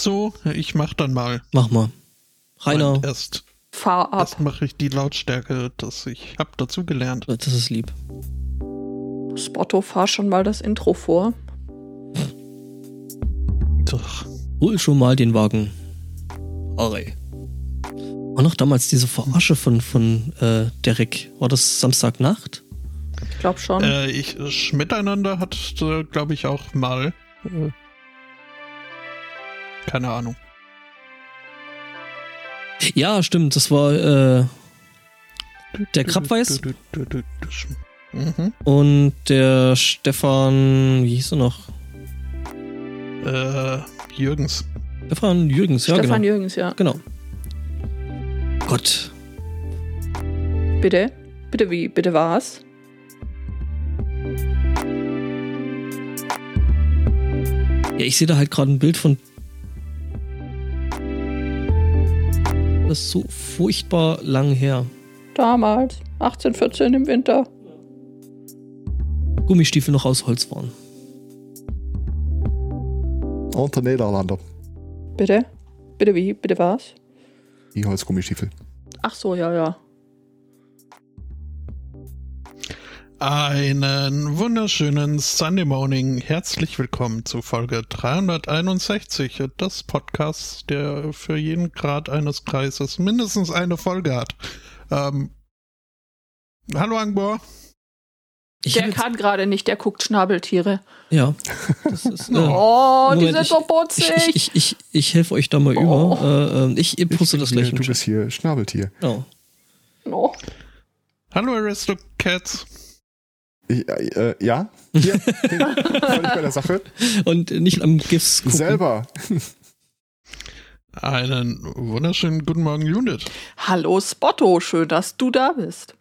So, ich mach dann mal. Mach mal. Rainer. Und erst, Fahr ab. erst mache ich die Lautstärke, dass ich hab dazu gelernt. Das ist lieb. Spotto, fahr schon mal das Intro vor. Doch. Hol schon mal den Wagen. Harry. War noch damals diese Verarsche von, von äh, Derek. War das Samstagnacht? Ich glaube schon. Äh, ich, Schmiteinander hat, äh, glaube ich, auch mal. Äh, keine Ahnung. Ja, stimmt. Das war äh, der Krabbeis Mhm. und der Stefan, wie hieß er noch? Äh, Jürgens. Stefan Jürgens, ja Stefan genau. Jürgens, ja. Genau. Gott. Bitte? Bitte wie? Bitte was? Ja, ich sehe da halt gerade ein Bild von. Das ist so furchtbar lang her. Damals. 1814 im Winter. Gummistiefel noch aus Holz waren. Und der Niederlander. Bitte? Bitte wie? Bitte was? Die Holzgummistiefel. Ach so, ja, ja. Einen wunderschönen Sunday Morning. Herzlich willkommen zu Folge 361 des Podcasts, der für jeden Grad eines Kreises mindestens eine Folge hat. Ähm, hallo Angbor. Ich der kann gerade nicht, der guckt Schnabeltiere. Ja. Das ist, äh, Oh, die Moment, sind ich- so putzig. ich, ich, ich, ich helfe euch da mal Oh. über. Äh, äh, ich poste das gleich im Du bist hier Schnabeltier. Genau. oh. Hallo Aristocats. Ich, äh, ja? Hier, völlig bei der Sache. Und nicht am GIFs gucken. Selber. Einen wunderschönen guten Morgen, Judith. Hallo Spotto, schön, dass du da bist.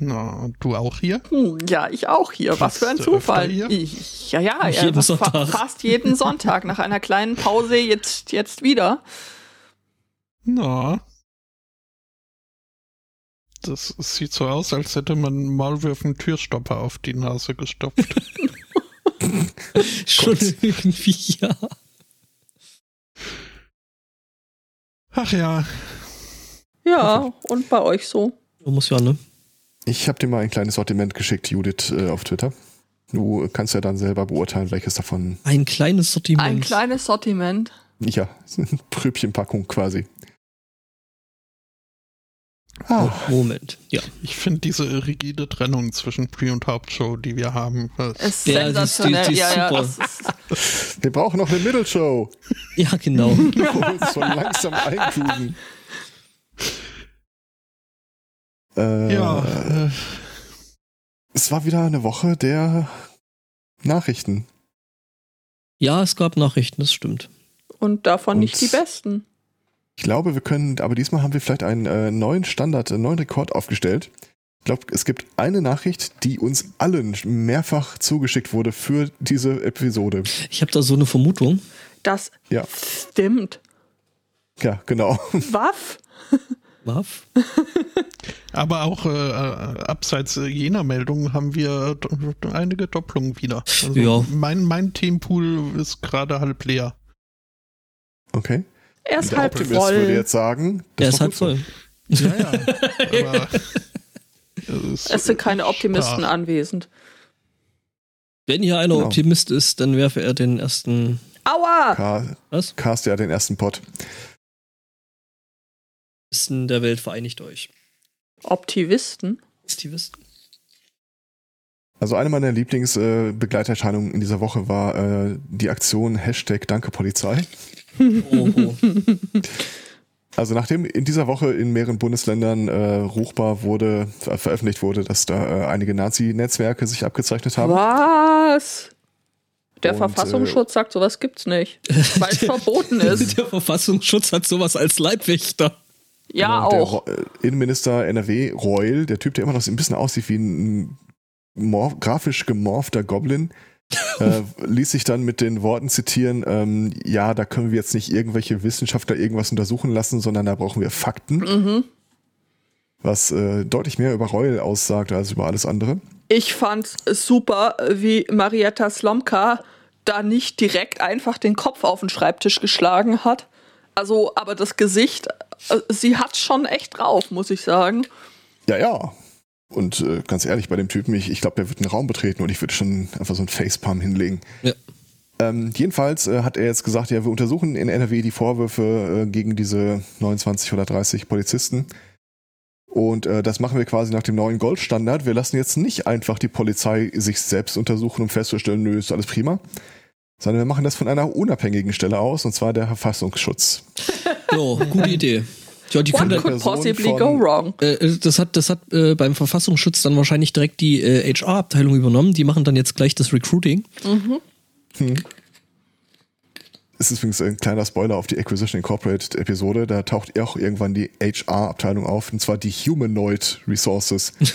Na, du auch hier? Hm, ja, ich auch hier. Was für ein Zufall. hier? Ich, ja, ja, ja jeden fa Sonntag. fast jeden Sonntag. Nach einer kleinen Pause jetzt, jetzt wieder. Na. Das sieht so aus, als hätte man Maulwürfen Türstopper auf die Nase gestopft. Schon irgendwie, ja. Ach ja, Ja, und bei euch so? Du musst ja, ne? Ich habe dir mal ein kleines Sortiment geschickt, Judith, äh, auf Twitter. Du kannst ja dann selber beurteilen, welches davon, Ein kleines Sortiment. Ein kleines Sortiment. ja, Pröbchenpackung quasi. Oh, Ah, Moment. Ja. ich finde diese rigide Trennung zwischen Pre- und Hauptshow, die wir haben, Ist Ja, die ist- die- sensationell. die ist ja, ja, ist, wir brauchen noch eine Middle-Show. Ja, genau. wir uns so langsam eingrooven. Äh, ja, äh, Es war wieder eine Woche der Nachrichten. ja, es gab Nachrichten, das stimmt. und davon Und- nicht die besten. Ich glaube, wir können, aber diesmal haben wir vielleicht einen äh, neuen Standard, einen neuen Rekord aufgestellt. Ich glaube, es gibt eine Nachricht, die uns allen mehrfach zugeschickt wurde für diese Episode. Ich habe da so eine Vermutung. Das Ja, stimmt. ja, genau. Waff? Waff? aber auch äh, äh, abseits jener Meldung haben wir einige Doppelungen wieder. Also Ja. mein, mein Teampool ist gerade halb leer. Okay. Er ist halb Optimist würde voll. jetzt sagen, das ist gut voll. Ja, ja. aber es, Es sind keine Optimisten Sprach. anwesend. Wenn hier einer Genau. Optimist ist, dann werfe er den ersten. Aua! Ka Was? cast ja den ersten Pot. Optimisten der Welt vereinigt euch. Optivisten? Optimisten. Also eine meiner Lieblingsbegleiterscheinungen in dieser Woche war äh, die Aktion Hashtag Danke Polizei. Also nachdem in dieser Woche in mehreren Bundesländern äh, ruchbar wurde, ver veröffentlicht wurde, dass da äh, einige Nazi-Netzwerke sich abgezeichnet haben. Was? Der Und, Verfassungsschutz sagt, sowas gibt's nicht. Weil es verboten ist. Der Verfassungsschutz hat sowas als Leibwächter. Ja, Genau, der auch. Äh, Innenminister NRW Reul, der Typ, der immer noch so ein bisschen aussieht wie ein grafisch gemorfter Goblin, äh, ließ sich dann mit den Worten zitieren, ähm, ja, da können wir jetzt nicht irgendwelche Wissenschaftler irgendwas untersuchen lassen, sondern da brauchen wir Fakten, Mhm. was äh, deutlich mehr über Reul aussagt als über alles andere. Ich fand es super, wie Marietta Slomka da nicht direkt einfach den Kopf auf den Schreibtisch geschlagen hat. Also, aber das Gesicht, äh, sie hat schon echt drauf, muss ich sagen. Ja, ja. Und äh, ganz ehrlich, bei dem Typen, ich, ich glaube, der wird einen Raum betreten und ich würde schon einfach so einen Facepalm hinlegen. Ja. Ähm, jedenfalls äh, hat er jetzt gesagt, ja, wir untersuchen in NRW die Vorwürfe äh, gegen diese 29 oder 30 Polizisten. Und äh, das machen wir quasi nach dem neuen Goldstandard. Wir lassen jetzt nicht einfach die Polizei sich selbst untersuchen, um festzustellen, nö, ist alles prima. Sondern wir machen das von einer unabhängigen Stelle aus, und zwar der Verfassungsschutz. Jo, gute Idee. Ja, die What could possibly von- go wrong? äh, das hat, das hat äh, beim Verfassungsschutz dann wahrscheinlich direkt die äh, HR-Abteilung übernommen. Die machen dann jetzt gleich das Recruiting. Es ist übrigens ein kleiner Spoiler auf die Acquisition Incorporated Episode. Da taucht auch irgendwann die HR-Abteilung auf, und zwar die Humanoid Resources. das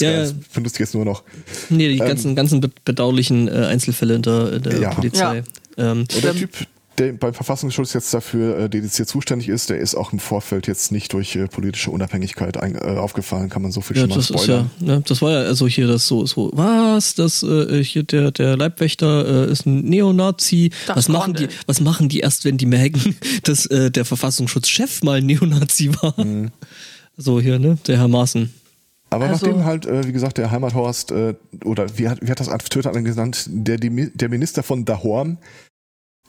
Ja, ja, ja. benutze ich jetzt nur noch. Nee, die ganzen, ganzen be- bedauerlichen äh, Einzelfälle in der, in der Ja. Polizei. Ähm, Und der. Typ, der beim Verfassungsschutz jetzt dafür äh, dediziert zuständig ist, der ist auch im Vorfeld jetzt nicht durch äh, politische Unabhängigkeit ein, äh, aufgefallen, kann man so viel ja, schon mal das ist spoilern. ja, ne, das war ja also hier das so, so, was, das, äh, hier der, der Leibwächter äh, ist ein Neonazi. Das was machen die, was machen die erst, wenn die merken, dass äh, der Verfassungsschutzchef mal ein Neonazi war? Mhm. So hier, ne, der Herr Maaßen. Aber Also- nachdem halt, äh, wie gesagt, der Heimathorst, äh, oder wie hat, wie hat das Twitter genannt, der, die, der Minister von Dahorm,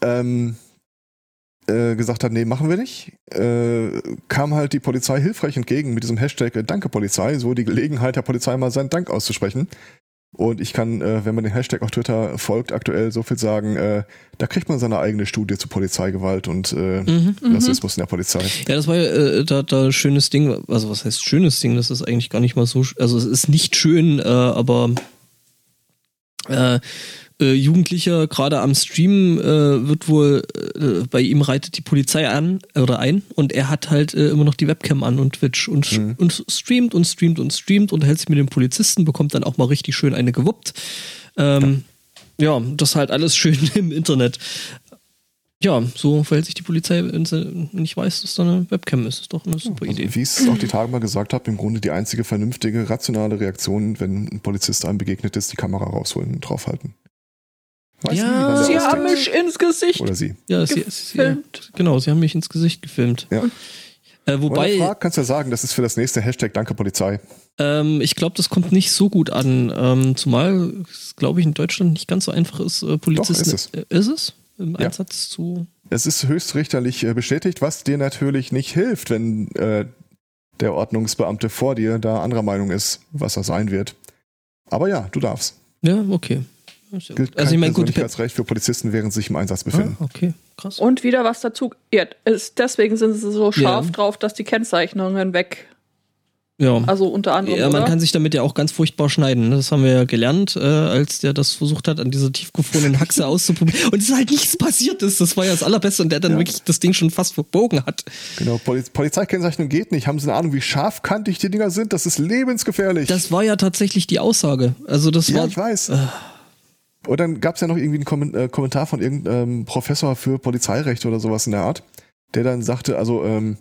ähm, äh, gesagt hat, nee, machen wir nicht, äh, kam halt die Polizei hilfreich entgegen mit diesem Hashtag äh, Danke Polizei, so die Gelegenheit der Polizei mal seinen Dank auszusprechen. Und ich kann, äh, wenn man den Hashtag auf Twitter folgt, aktuell so viel sagen, äh, da kriegt man seine eigene Studie zu Polizeigewalt und äh, Mhm. Rassismus in der Polizei. Ja, das war ja äh, da, da schönes Ding. Also was heißt schönes Ding? Das ist eigentlich gar nicht mal so. Also es ist nicht schön, äh, aber äh, äh, Jugendlicher gerade am Stream äh, wird wohl äh, bei ihm reitet die Polizei an oder ein und er hat halt äh, immer noch die Webcam an und Twitch und, Mhm. und streamt und streamt und streamt und hält sich mit dem Polizisten, bekommt dann auch mal richtig schön eine gewuppt. Ähm, ja, das halt alles schön im Internet. Ja, so verhält sich die Polizei, wenn sie nicht weiß, dass da eine Webcam ist. Ist doch eine super Idee. Also, wie ich es auch die Tage mal gesagt habe, im Grunde die einzige vernünftige, rationale Reaktion, wenn ein Polizist einem begegnet ist, die Kamera rausholen und draufhalten. Weiß Ja, nie, Sie haben mich ins Gesicht. Oder sie. Ja, sie, sie, gefilmt. genau, sie haben mich ins Gesicht gefilmt. Ja. Äh, Wobei, fragt, kannst du ja sagen, das ist für das nächste Hashtag Danke Polizei. ähm, ich glaube, das kommt nicht so gut an. Ähm, zumal es, glaube ich, in Deutschland nicht ganz so einfach ist, äh, Polizisten. ist es. Äh, ist es? Im Ja. Einsatz zu. Es ist höchstrichterlich äh, bestätigt, was dir natürlich nicht hilft, wenn äh, der Ordnungsbeamte vor dir da anderer Meinung ist, was er sein wird. Aber ja, du darfst. Ja, okay. Ja, Gilt gut. Also ich meine, gut. Persönlichkeitsrecht für Polizisten, während sie sich im Einsatz befinden. Ah, okay, krass. Und wieder was dazu. Ja, ist, deswegen sind sie so scharf Ja. drauf, dass die Kennzeichnungen weg. Ja. Also unter anderem. Ja, man oder? kann sich damit ja auch ganz furchtbar schneiden. ne? Das haben wir ja gelernt, äh, als der das versucht hat, an dieser tiefgefrorenen Haxe auszuprobieren. Und es ist halt nichts passiert ist. Das war ja das Allerbeste und der dann Ja. wirklich das Ding schon fast verbogen hat. Genau, Poli Polizeikennzeichnung geht nicht. Haben Sie eine Ahnung, wie scharfkantig die Dinger sind? Das ist lebensgefährlich. Das war ja tatsächlich die Aussage. Also das ja, war. ich weiß. Und dann gab es ja noch irgendwie einen äh, Kommentar von irgendeinem Professor für Polizeirecht oder sowas in der Art, der dann sagte, also ähm,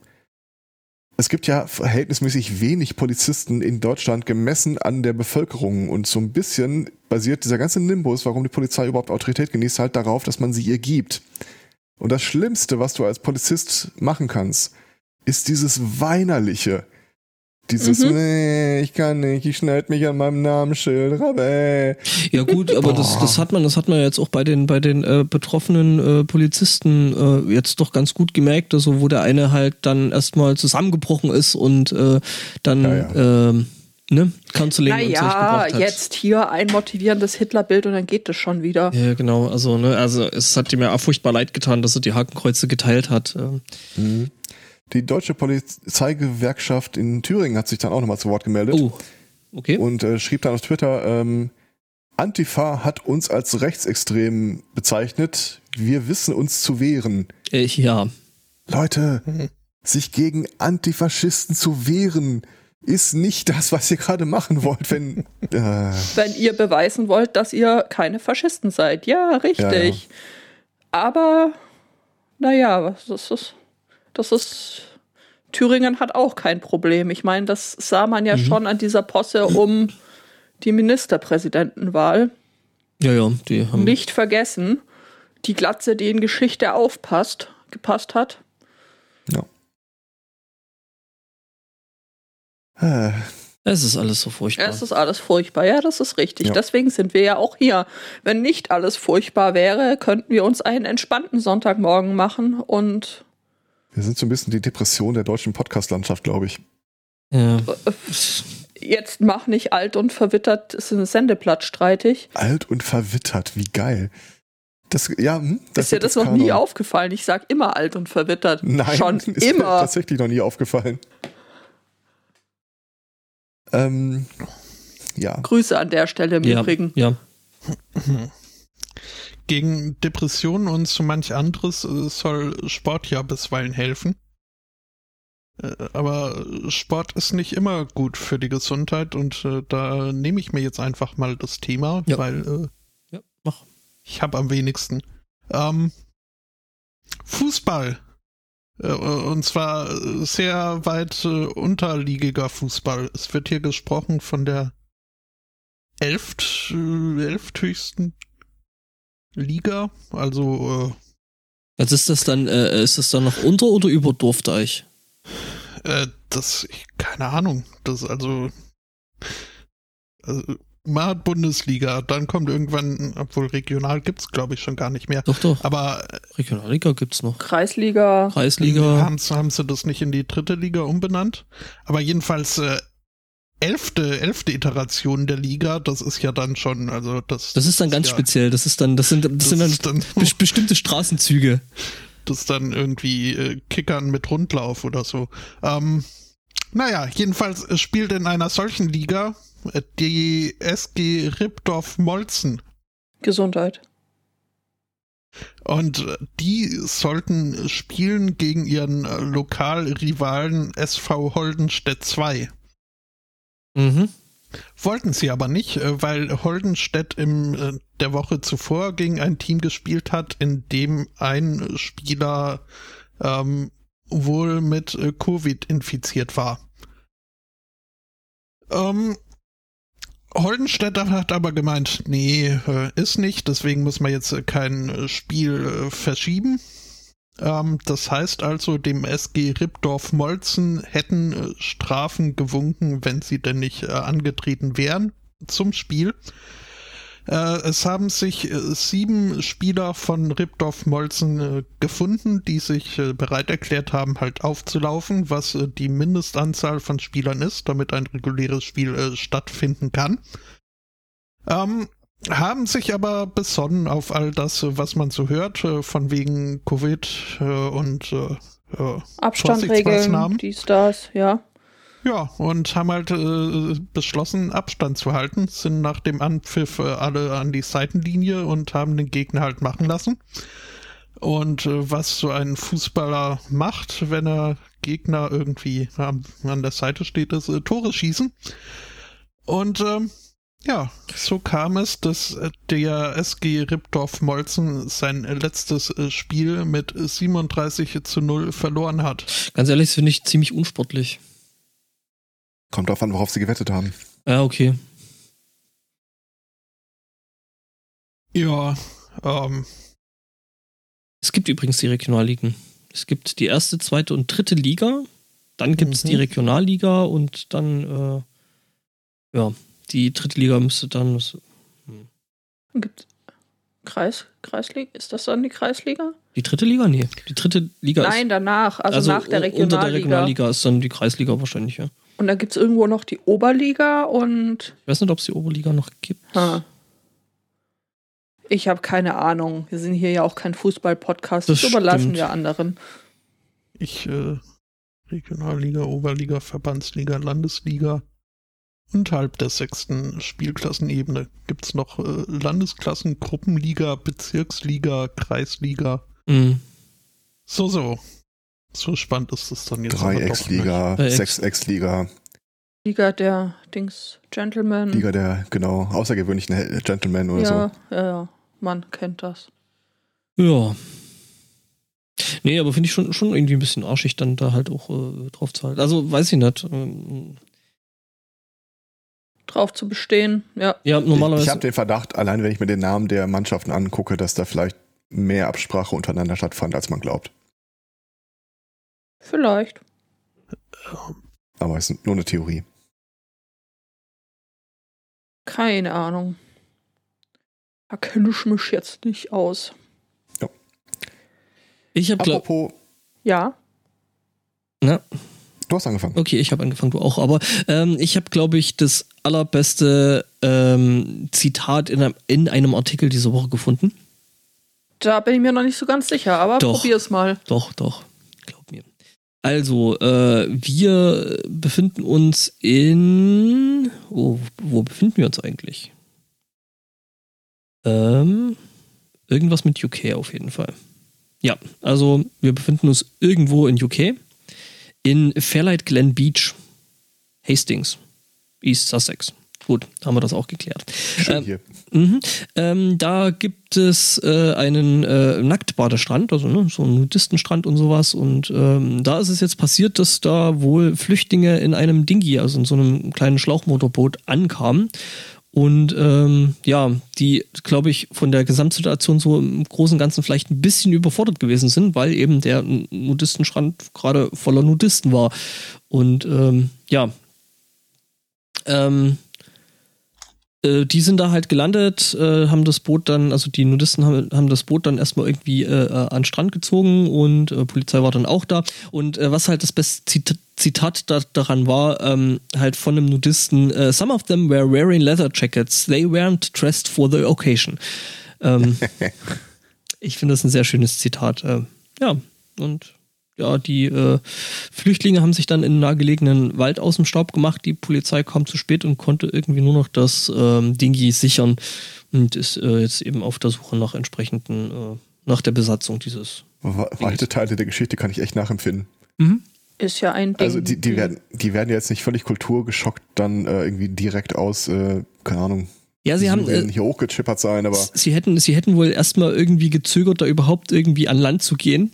es gibt ja verhältnismäßig wenig Polizisten in Deutschland gemessen an der Bevölkerung und so ein bisschen basiert dieser ganze Nimbus, warum die Polizei überhaupt Autorität genießt, halt darauf, dass man sie ihr gibt. Und das Schlimmste, was du als Polizist machen kannst, ist dieses Weinerliche. Dieses, Mhm. nee, ich kann nicht, ich schneid mich an meinem Namensschild, Rabä. Ja gut, aber das, das hat man, das hat man jetzt auch bei den bei den äh, betroffenen äh, Polizisten äh, jetzt doch ganz gut gemerkt, also wo der eine halt dann erstmal zusammengebrochen ist und äh, dann Ja, ähm, ne Counseling und Zeug Naja, gebraucht hat. jetzt hier ein motivierendes Hitlerbild und dann geht das schon wieder. Ja, genau, also ne, also es hat ihm ja auch furchtbar leid getan, dass er die Hakenkreuze geteilt hat. ähm. Die deutsche Polizeigewerkschaft in Thüringen hat sich dann auch nochmal zu Wort gemeldet Oh, okay. und äh, schrieb dann auf Twitter, ähm, Antifa hat uns als rechtsextrem bezeichnet. Wir wissen uns zu wehren. Äh, ja. Leute, sich gegen Antifaschisten zu wehren, ist nicht das, was ihr gerade machen wollt, wenn. Äh, Wenn ihr beweisen wollt, dass ihr keine Faschisten seid. Ja, richtig. Ja, ja. Aber, naja, was ist das? Das ist. Thüringen hat auch kein Problem. Ich meine, das sah man ja schon an dieser Posse um die Ministerpräsidentenwahl. Ja, ja, die haben. Nicht vergessen, die Glatze, die in Geschichte aufpasst, gepasst hat. Ja. Äh, Es ist alles so furchtbar. Es ist alles furchtbar. Ja, das ist richtig. Ja. Deswegen sind wir ja auch hier. Wenn nicht alles furchtbar wäre, könnten wir uns einen entspannten Sonntagmorgen machen und wir sind so ein bisschen die Depression der deutschen Podcast-Landschaft, glaube ich. ja. jetzt mach nicht alt und verwittert, ist ein Sendeplatz streitig. Alt und verwittert, wie geil. Das, ja, hm, das ist dir wird das jetzt noch nie Kanon. aufgefallen? Ich sag immer alt und verwittert. Nein, Schon ist mir immer. tatsächlich noch nie aufgefallen. Ähm, ja, Grüße an der Stelle im ja, Übrigen. ja. Gegen Depressionen und so manch anderes äh, soll Sport ja bisweilen helfen. Äh, Aber Sport ist nicht immer gut für die Gesundheit und äh, da nehme ich mir jetzt einfach mal das Thema, Ja. weil Ja, mach. ich habe am wenigsten. Ähm, Fußball. Und zwar sehr weit unterliegiger Fußball. Es wird hier gesprochen von der elft, elfthöchsten Liga. Also Was ist das dann? Äh, ist das dann noch unter oder über Dorfdeich? äh, äh, das, ich, keine Ahnung. Das also, also mal Bundesliga, dann kommt irgendwann, obwohl regional gibt's glaube ich schon gar nicht mehr. Doch, doch. Aber Regionalliga gibt's noch. Kreisliga. Kreisliga. Haben, sie- haben sie das nicht in die dritte Liga umbenannt? Aber jedenfalls äh, elfte, elfte Iteration der Liga, das ist ja dann schon, also das. Das ist dann ganz ja, speziell. Das ist dann, das sind, das Das, sind dann dann, bes- bestimmte Straßenzüge. das ist dann irgendwie äh, Kickern mit Rundlauf oder so. Ähm, naja, jedenfalls spielt in einer solchen Liga äh, die SG Ribdorf Molzen. Gesundheit. Und äh, die sollten spielen gegen ihren äh, Lokalrivalen SV Holdenstedt 2. Mhm. Wollten sie aber nicht, äh, weil Holdenstedt im äh, der Woche zuvor gegen ein Team gespielt hat, in dem ein Spieler ähm, wohl mit äh, Covid infiziert war. Ähm, Holdenstädter hat aber gemeint, nee, ist nicht, deswegen muss man jetzt kein Spiel verschieben. Ähm, das heißt also, dem SG Ribdorf Molzen hätten äh, Strafen gewunken, wenn sie denn nicht äh, angetreten wären zum Spiel. Äh, es haben sich äh, sieben Spieler von Ribdorf Molzen äh, gefunden, die sich bereit erklärt haben, halt aufzulaufen, was die Mindestanzahl von Spielern ist, damit ein reguläres Spiel stattfinden kann. Ähm, haben sich aber besonnen auf all das, was man so hört, äh, von wegen Covid äh, und äh, äh, Abstand Vorsichtsmaßnahmen. regeln, dies, das, ja. ja, und haben halt äh, beschlossen, Abstand zu halten, sind nach dem Anpfiff äh, alle an die Seitenlinie und haben den Gegner halt machen lassen. Und äh, was so ein Fußballer macht, wenn er Gegner irgendwie am, an der Seite steht, ist Tore schießen. Und ähm, ja, so kam es, dass äh, der SG Ribdorf Molzen sein letztes äh, Spiel mit 37 zu 0 verloren hat. Ganz ehrlich, das finde ich ziemlich unsportlich. kommt drauf an, worauf sie gewettet haben. Ja, okay. Ja, ähm, Es gibt übrigens die Regionalligen. Es gibt die erste, zweite und dritte Liga. Dann gibt es Mhm. die Regionalliga und dann, äh, ja, die dritte Liga müsste dann. Gibt Kreis, Kreisliga? Ist das dann die Kreisliga? Die dritte Liga? Nee. Die dritte Liga Nein, danach, also, nach der Regionalliga. Unter der Regionalliga ist dann die Kreisliga wahrscheinlich, ja. Und dann gibt es irgendwo noch die Oberliga und Ich weiß nicht, ob es die Oberliga noch gibt. ha. ich habe keine Ahnung. Wir sind hier ja auch kein Fußball-Podcast. Das Das überlassen stimmt. wir anderen. Ich, äh, Regionalliga, Oberliga, Verbandsliga, Landesliga. Unterhalb der sechsten Spielklassenebene gibt's noch äh, Landesklassen, Gruppenliga, Bezirksliga, Kreisliga. Mhm. So, so. So spannend ist es dann jetzt. Dreiecksliga, Dreiecks- Sechsecksliga, Liga der Dings Gentlemen. Liga der, genau, außergewöhnlichen Gentlemen oder ja, so. ja, ja. Man kennt das. Ja. Nee, aber finde ich schon, schon irgendwie ein bisschen arschig, dann da halt auch äh, drauf zu halten. Also, weiß ich nicht. Ähm, drauf zu bestehen. Ja. Ja, normalerweise. Ich habe den Verdacht, allein wenn ich mir den Namen der Mannschaften angucke, dass da vielleicht mehr Absprache untereinander stattfand, als man glaubt. Vielleicht. Aber es ist nur eine Theorie. Keine Ahnung. Da kenne ich mich jetzt nicht aus. ich habe Apropos, Ja. na, du hast angefangen. okay, ich habe angefangen, du auch, aber ähm, ich habe, glaube ich, das allerbeste ähm, Zitat in einem, in einem Artikel diese Woche gefunden. Da bin ich mir noch nicht so ganz sicher, aber Doch. probier's mal. Doch, doch. Glaub mir. Also, äh, wir befinden uns in. Oh, wo befinden wir uns eigentlich? Ähm, irgendwas mit UK auf jeden Fall. Ja, also wir befinden uns irgendwo in UK. In Fairlight Glen Beach, Hastings, East Sussex. Gut, haben wir das auch geklärt. Schön Ähm, hier. Mhm. Ähm, da gibt es äh, einen äh, Nacktbadestrand, also ne, so einen Nudistenstrand und sowas. Und ähm, da ist es jetzt passiert, dass da wohl Flüchtlinge in einem Dinghy, also in so einem kleinen Schlauchmotorboot, ankamen. Und ähm, ja, die, glaube ich, von der Gesamtsituation so im Großen und Ganzen vielleicht ein bisschen überfordert gewesen sind, weil eben der Nudistenstrand gerade voller Nudisten war. Und ähm, ja, ähm, äh, die sind da halt gelandet, äh, haben das Boot dann, also die Nudisten haben, haben das Boot dann erstmal irgendwie äh, äh, an den Strand gezogen und äh, Polizei war dann auch da. Und äh, was halt das beste Zit Zitat da, daran war, ähm, halt von einem Nudisten, äh, some of them were wearing leather jackets, they weren't dressed for the occasion. Ähm, ich finde das ein sehr schönes Zitat. Äh, ja, und ja, die äh, Flüchtlinge haben sich dann in einen nahegelegenen Wald aus dem Staub gemacht. Die Polizei kam zu spät und konnte irgendwie nur noch das ähm, Dingi sichern und ist äh, jetzt eben auf der Suche nach entsprechenden, äh, nach der Besatzung dieses. We- Weite Teile der Geschichte kann ich echt nachempfinden. Ist ja ein Ding. Also die, die, werden, die werden jetzt nicht völlig kulturgeschockt dann äh, irgendwie direkt aus, äh, keine Ahnung, Ja, sie haben. Äh, hier hochgechippert sein, aber Sie hätten, sie hätten wohl erstmal irgendwie gezögert, da überhaupt irgendwie an Land zu gehen.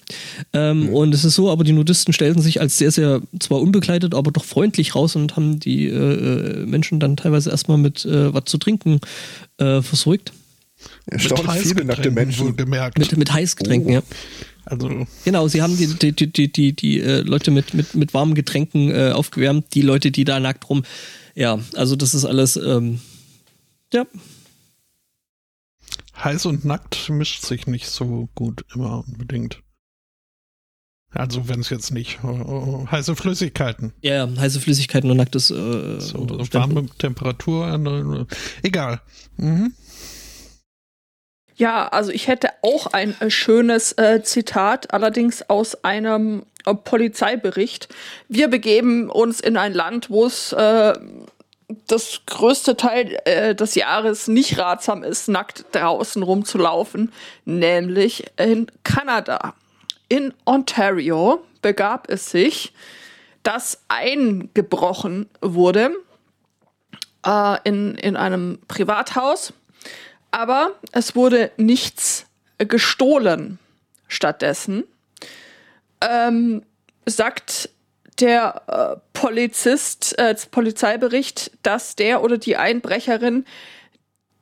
Ähm, Und es ist so, aber die Nudisten stellten sich als sehr, sehr, zwar unbekleidet, aber doch freundlich raus und haben die äh, äh, Menschen dann teilweise erstmal mit äh, was zu trinken äh, versorgt. erstaunlich viele nackte Menschen. Mit, mit Heißgetränken, Oh. ja. Also, Genau, sie haben die, die, die, die, die, die äh, Leute mit, mit, mit warmen Getränken äh, aufgewärmt, die Leute, die da nackt rum. Ja, also das ist alles, ähm, ja, heiß und nackt mischt sich nicht so gut immer unbedingt. Also, wenn es jetzt nicht äh, äh, heiße Flüssigkeiten, ja, ja, heiße Flüssigkeiten und nacktes äh, so warme Temperatur, äh, egal. Mhm. Ja, also ich hätte auch ein äh, schönes äh, Zitat, allerdings aus einem äh, Polizeibericht. Wir begeben uns in ein Land, wo es äh, das größte Teil äh, des Jahres nicht ratsam ist, nackt draußen rumzulaufen, nämlich in Kanada. In Ontario begab es sich, dass eingebrochen wurde äh, in, in einem Privathaus aber es wurde nichts gestohlen. Stattdessen ähm, sagt der äh, Polizist, äh, Polizeibericht, dass der oder die Einbrecherin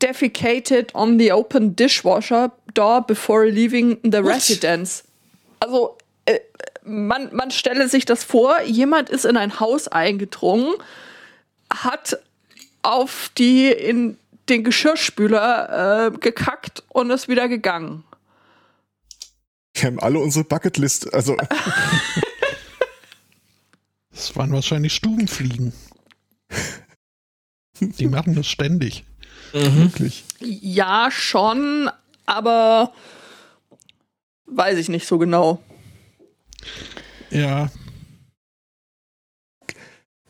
defecated on the open dishwasher door before leaving the residence. Also äh, man, man stelle sich das vor, jemand ist in ein Haus eingedrungen, hat auf die in den Geschirrspüler äh, gekackt und ist wieder gegangen. Wir haben alle unsere Bucketlist, also Das waren wahrscheinlich Stubenfliegen. Die machen das ständig. Mhm. wirklich. Ja, schon, aber weiß ich nicht so genau. Ja,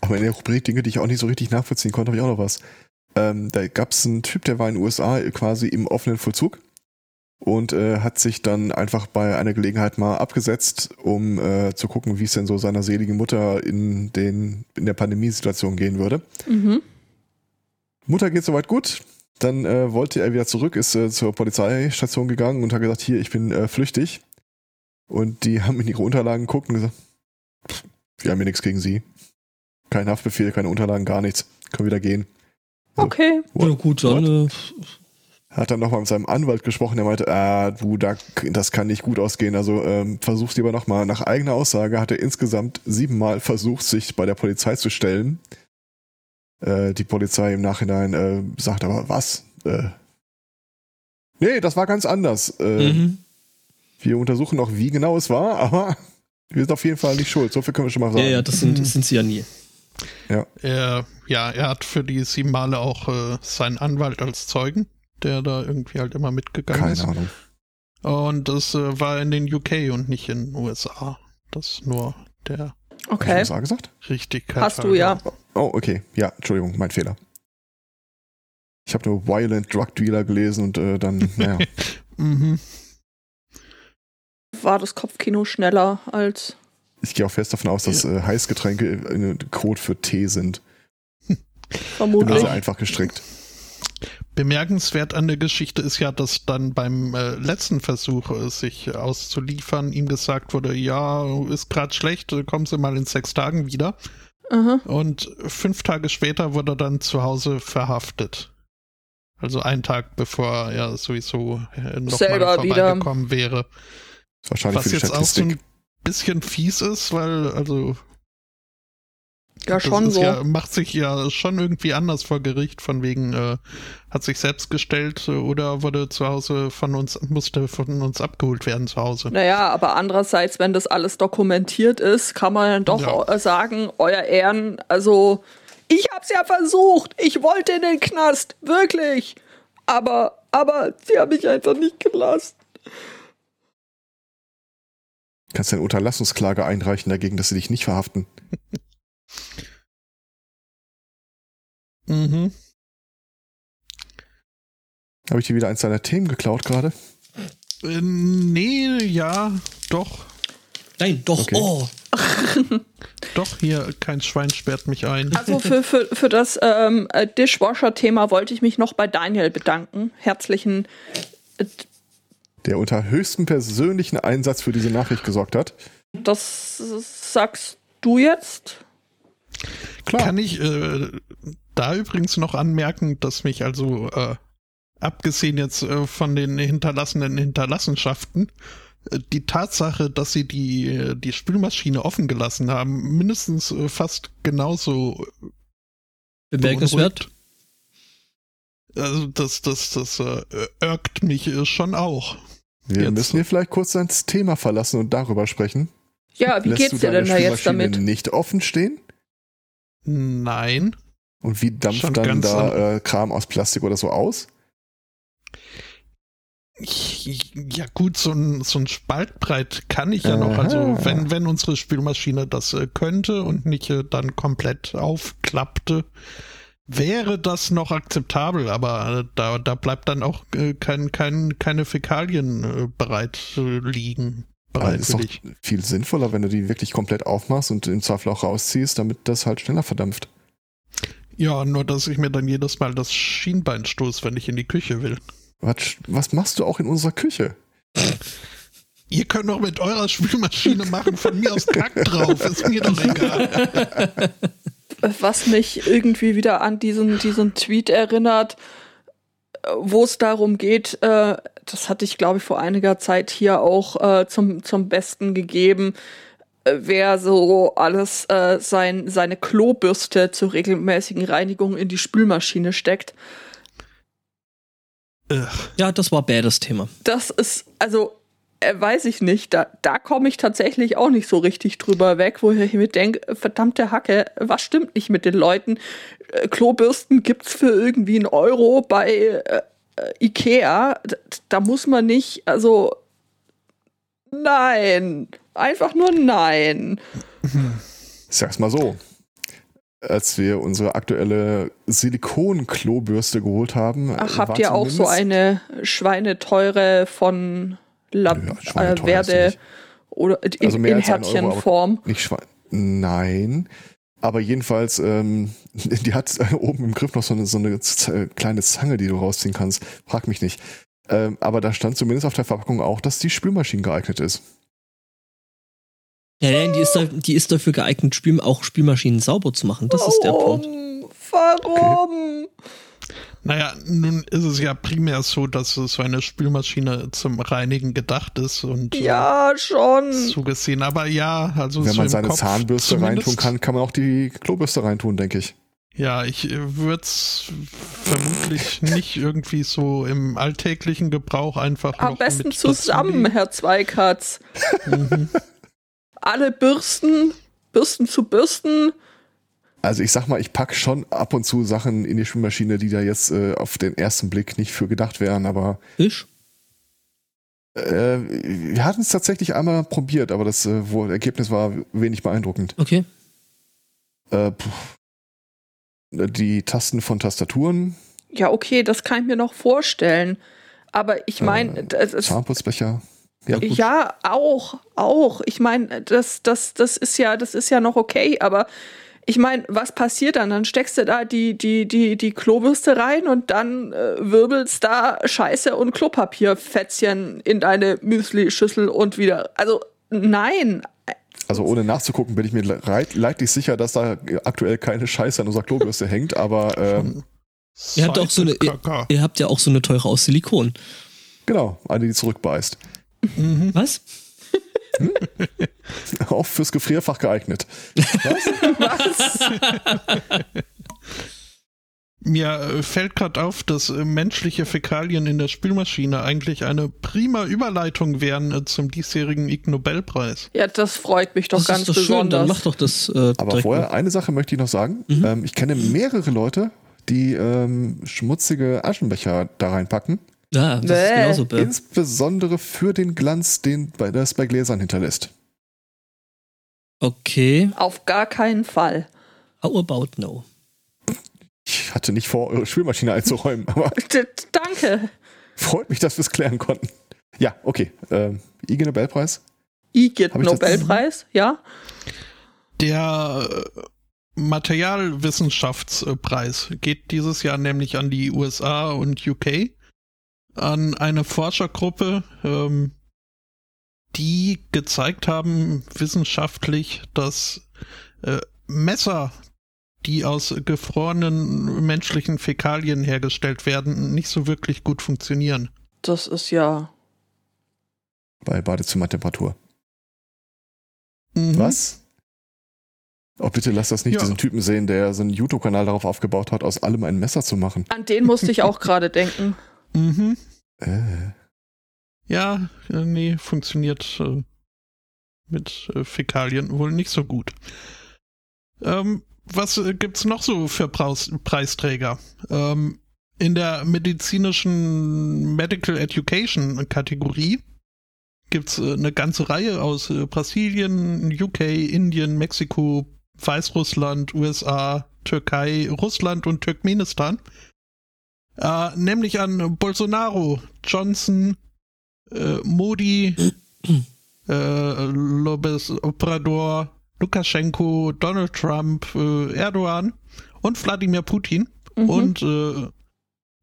Aber in der Rubrik Dinge, die ich auch nicht so richtig nachvollziehen konnte, habe ich auch noch was. Ähm, da gab es einen Typ, der war in den USA quasi im offenen Vollzug und äh, hat sich dann einfach bei einer Gelegenheit mal abgesetzt, um äh, zu gucken, wie es denn so seiner seligen Mutter in, den, in der Pandemiesituation gehen würde. Mhm. Mutter geht soweit gut. Dann äh, wollte er wieder zurück, ist äh, zur Polizeistation gegangen und hat gesagt, hier, ich bin äh, flüchtig. Und die haben in ihre Unterlagen geguckt und gesagt, "Pff, wir haben hier nichts gegen sie. Kein Haftbefehl, keine Unterlagen, gar nichts. Können wieder gehen. Okay. Ja, gut, dann. Äh, Hat dann nochmal mit seinem Anwalt gesprochen, der meinte, ah, du, da, das kann nicht gut ausgehen. Also ähm, versuch's lieber nochmal. Nach eigener Aussage hat er insgesamt siebenmal versucht, sich bei der Polizei zu stellen. Äh, die Polizei im Nachhinein äh, sagt aber, was? Äh, nee, das war ganz anders. Äh, mhm. Wir untersuchen noch, wie genau es war, aber wir sind auf jeden Fall nicht schuld. So viel können wir schon mal Ja, sagen. ja, das sind, das sind sie ja nie. Er, ja, er hat für die sieben Male auch äh, seinen Anwalt als Zeugen, der da irgendwie halt immer mitgegangen Keine ist. Ahnung. Und das äh, war in den UK und nicht in den USA. Das nur der Okay. USA gesagt? Richtigkeit. Hast du ja. Oh, okay. Ja, Entschuldigung, mein Fehler. Ich habe nur Violent Drug Dealer gelesen und äh, dann, naja. Mhm. War das Kopfkino schneller als. Ich gehe auch fest davon aus, dass äh, Heißgetränke äh, Code für Tee sind. Vermutlich. sehr einfach gestrickt. Bemerkenswert an der Geschichte ist ja, dass dann beim äh, letzten Versuch, äh, sich auszuliefern, ihm gesagt wurde, ja, ist gerade schlecht, äh, kommen Sie mal in sechs Tagen wieder. Aha. Und fünf Tage später wurde er dann zu Hause verhaftet. Also einen Tag bevor er sowieso äh, noch Selber mal wieder. vorbeigekommen wäre. Wahrscheinlich Was für die jetzt auch so Statistik. ein bisschen fies ist, weil also Ja, schon so. Ja, macht sich ja schon irgendwie anders vor Gericht, von wegen äh, hat sich selbst gestellt äh, oder wurde zu Hause von uns, musste von uns abgeholt werden zu Hause. Naja, aber andererseits, wenn das alles dokumentiert ist, kann man dann doch Ja. äh, sagen, euer Ehren, also ich hab's ja versucht, ich wollte in den Knast, wirklich. Aber, aber sie haben mich einfach nicht gelassen. Kannst du eine Unterlassungsklage einreichen dagegen, dass sie dich nicht verhaften? Mhm. Habe ich dir wieder eins deiner Themen geklaut gerade? Äh, nee, ja, doch. Nein, doch. Okay. Oh. Doch, hier, kein Schwein sperrt mich ein. Also für, für, für das ähm, äh, Dishwasher-Thema wollte ich mich noch bei Daniel bedanken. Herzlichen äh, Der unter höchstem persönlichen Einsatz für diese Nachricht gesorgt hat. Das sagst du jetzt? Klar. Kann ich äh, da übrigens noch anmerken, dass mich also, äh, abgesehen jetzt äh, von den hinterlassenen Hinterlassenschaften, äh, die Tatsache, dass sie die, äh, die Spülmaschine offen gelassen haben, mindestens äh, fast genauso Bemerkenswert. beunruhigt. Also das, das, das äh, irgt mich äh, schon auch. Wir Jetzt. müssen hier vielleicht kurz das Thema verlassen und darüber sprechen. Ja, wie Lässt geht's du dir deine denn da jetzt Spülmaschine damit? nicht offen stehen? Nein. Und wie dampft Schon dann da äh, Kram aus Plastik oder so aus? Ja gut, so ein, so ein Spaltbreit kann ich ja noch. Also Aha. wenn, wenn unsere Spülmaschine das äh, könnte und nicht äh, dann komplett aufklappte, wäre das noch akzeptabel. Aber äh, da, da bleibt dann auch äh, kein, kein, keine Fäkalien äh, bereit äh, liegen. Aber ist doch viel sinnvoller, wenn du die wirklich komplett aufmachst und im Zweifel auch rausziehst, damit das halt schneller verdampft. Ja, nur dass ich mir dann jedes Mal das Schienbein stoß, wenn ich in die Küche will. Was, was machst du auch in unserer Küche? Ihr könnt doch mit eurer Spülmaschine machen, von mir aus Kack drauf, ist mir doch egal. was mich irgendwie wieder an diesen, diesen Tweet erinnert, wo es darum geht, äh, das hatte ich, glaube ich, vor einiger Zeit hier auch äh, zum, zum Besten gegeben, äh, wer so alles äh, sein, seine Klobürste zur regelmäßigen Reinigung in die Spülmaschine steckt. Ja, das war bad, das Thema. Das ist, also, äh, weiß ich nicht, da, da komme ich tatsächlich auch nicht so richtig drüber weg, wo ich mir denke, verdammte Hacke, was stimmt nicht mit den Leuten? Äh, Klobürsten gibt's für irgendwie einen Euro bei äh, äh, Ikea. Da, da muss man nicht, also, nein, einfach nur nein. Ich sag's mal so. Als wir unsere aktuelle Silikon-Klobürste geholt haben, Ach, habt ihr auch so eine Schweineteure von La Nö, äh, oder in, Also in Herzchenform? Nicht Schwein. Nein. Aber jedenfalls, ähm, die hat äh, oben im Griff noch so eine, so eine äh, kleine Zange, die du rausziehen kannst. Frag mich nicht. Ähm, aber da stand zumindest auf der Verpackung auch, dass die Spülmaschine geeignet ist. Ja, nein, die ist, da, die ist dafür geeignet, Spül, auch Spülmaschinen sauber zu machen. Das ist der Punkt. Warum? Warum? Naja, nun ist es ja primär so, dass so eine Spülmaschine zum Reinigen gedacht ist und äh, Ja, schon. zugesehen. Aber ja, also Wenn so man im seine Kopf Zahnbürste zumindest. reintun kann, kann man auch die Klobürste reintun, denke ich. Ja, ich würde es vermutlich nicht irgendwie so im alltäglichen Gebrauch einfach Am noch besten mit zusammen, dazulegen. Herr Zweikatz. Mhm. Alle Bürsten, Bürsten zu Bürsten. Also ich sag mal, ich pack schon ab und zu Sachen in die Spülmaschine, die da jetzt äh, auf den ersten Blick nicht für gedacht wären, aber Fisch? äh, wir hatten es tatsächlich einmal probiert, aber das äh, wo, Ergebnis war wenig beeindruckend. Okay. Äh, puh. die Tasten von Tastaturen, Ja, okay, das kann ich mir noch vorstellen. Aber ich meine, Äh, das ist. Zahnputzbecher. Ja. Ja, auch, auch. Ich meine, das, das, das ist ja, das ist ja noch okay, aber ich meine, was passiert dann? Dann steckst du da die, die, die, die Klobürste rein und dann äh, wirbelst da Scheiße und Klopapierfetzchen in deine Müsli-Schüssel und wieder. Also, nein. Also ohne nachzugucken bin ich mir leit- leidlich sicher, dass da aktuell keine Scheiße an unserer Klobürste hängt, aber ähm, Ihr habt auch so eine- Seitenkacker. Ihr habt ja auch so eine teure aus Silikon. genau, eine, die zurückbeißt. Mhm. Was? Auch fürs Gefrierfach geeignet. Mir äh, fällt gerade auf, dass äh, menschliche Fäkalien in der Spülmaschine eigentlich eine prima Überleitung wären äh, zum diesjährigen Ig Nobelpreis. Ja, das freut mich doch das ganz ist doch schön, dann besonders. mach doch das äh, Aber vorher, mal. eine Sache möchte ich noch sagen. Mhm. Ähm, ich kenne mehrere Leute, die ähm, schmutzige Aschenbecher da reinpacken. Ja, das Bäh. ist genauso bäh. Insbesondere für den Glanz, den das bei Gläsern hinterlässt. Okay. Auf gar keinen Fall. How about no? Ich hatte nicht vor, eure Spülmaschine einzuräumen, aber danke. freut mich, dass wir es klären konnten. Ja, okay. Ähm, IG Nobelpreis. Das- Nobelpreis, ja? Der äh, Materialwissenschaftspreis geht dieses Jahr nämlich an die USA und UK, an eine Forschergruppe, ähm, die gezeigt haben wissenschaftlich, dass äh, Messer, die aus gefrorenen menschlichen Fäkalien hergestellt werden, nicht so wirklich gut funktionieren. Das ist ja. Bei Badezimmertemperatur. Mhm. Was? Oh, bitte lass das nicht Ja. diesen Typen sehen, der so einen YouTube-Kanal darauf aufgebaut hat, aus allem ein Messer zu machen. An den musste ich auch gerade denken. Mhm. Äh. Ja, nee, funktioniert äh, mit äh, Fäkalien wohl nicht so gut. Ähm, was äh, gibt's noch so für Praus Preisträger? Ähm, in der medizinischen Medical Education Kategorie gibt's eine ganze Reihe aus Brasilien, UK, Indien, Mexiko, Weißrussland, USA, Türkei, Russland und Turkmenistan. Äh, nämlich an Bolsonaro, Johnson, äh, Modi, äh, Lopez Obrador, Lukaschenko, Donald Trump, äh, Erdogan und Wladimir Putin Mhm. und äh,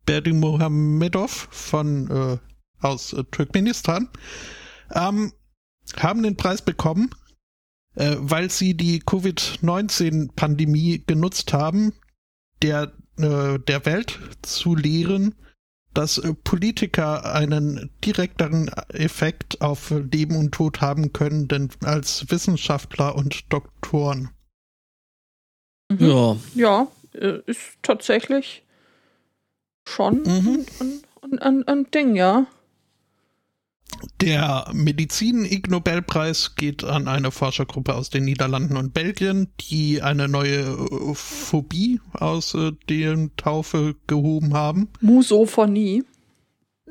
Berdimuhamedov von äh, aus Turkmenistan ähm, haben den Preis bekommen, äh, weil sie die Covid-19-Pandemie genutzt haben, der äh, der Welt zu lehren, dass äh, Politiker einen direkteren Effekt auf Leben und Tod haben können, denn als Wissenschaftler und Doktoren. Mhm. Ja. Ja, äh, ist tatsächlich schon Mhm. ein, ein, ein, ein Ding, ja. Der Medizin-Ig Nobelpreis geht an eine Forschergruppe aus den Niederlanden und Belgien, die eine neue äh, Phobie aus äh, der Taufe gehoben haben. Musophonie.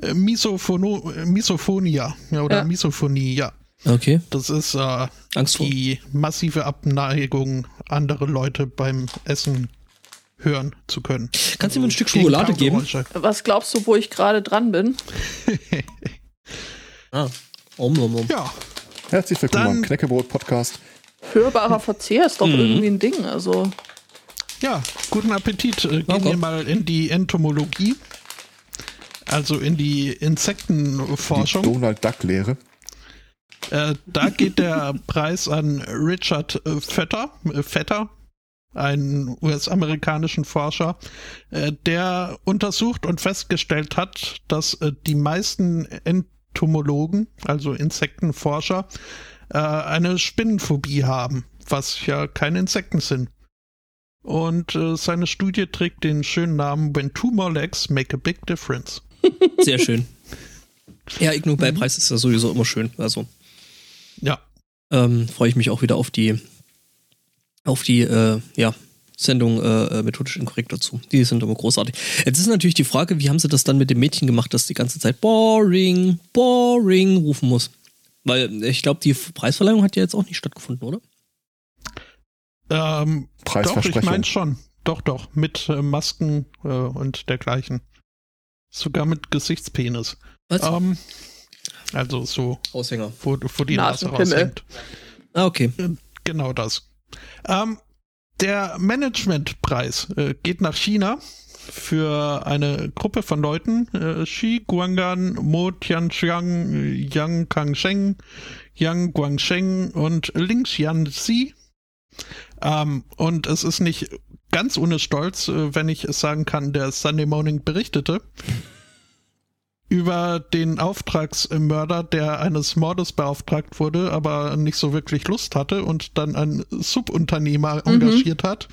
Äh, Misophono äh, Misophonia ja, oder Ja. Misophonie, ja. Okay. Das ist äh, die massive Abneigung, andere Leute beim Essen hören zu können. Kannst du mir ein Stück Gegen Schokolade geben? Was glaubst du, wo ich gerade dran bin? Ah. Om, om, om. Ja, Herzlich willkommen Dann- am Knäckebrot-Podcast. Hörbarer Verzehr ist doch Mhm. irgendwie ein Ding. Also, ja, guten Appetit. Äh, Gehen wir mal in die Entomologie, also in die Die Insektenforschung. Donald Duck-Lehre. Äh, da geht der Preis an Richard äh, Vetter, äh, Vetter einen US-amerikanischen Forscher, äh, der untersucht und festgestellt hat, dass äh, die meisten Entomologen, also Insektenforscher, äh, eine Spinnenphobie haben, was ja keine Insekten sind. Und äh, seine Studie trägt den schönen Namen When Two More Legs Make a Big Difference. Sehr schön. Ja, Ig Nobelpreis ist ja sowieso immer schön. Also Ja. ähm, freue ich mich auch wieder auf die auf die äh, ja, Sendung äh, äh, methodisch inkorrekt dazu. Die sind immer großartig. Jetzt ist natürlich die Frage, wie haben sie das dann mit dem Mädchen gemacht, das die ganze Zeit boring, boring rufen muss? Weil ich glaube, die Preisverleihung hat ja jetzt auch nicht stattgefunden, oder? Ähm, doch, ich meine schon. Doch, doch. Mit äh, Masken äh, und dergleichen. Sogar mit Gesichtspenis. Was? Ähm, also so, Aushänger. wo, wo die Nase raushängt. Ah, okay. Genau das. Ähm, der Managementpreis äh, geht nach China für eine Gruppe von Leuten. Äh, Xi Guanggan, Mo Tianxiang, Yang Kangsheng, Yang Guangsheng und Ling Xianxi. Ähm, und es ist nicht ganz ohne Stolz, äh, wenn ich es sagen kann, der Sunday Morning berichtete über den Auftragsmörder, der eines Mordes beauftragt wurde, aber nicht so wirklich Lust hatte und dann einen Subunternehmer engagiert hat,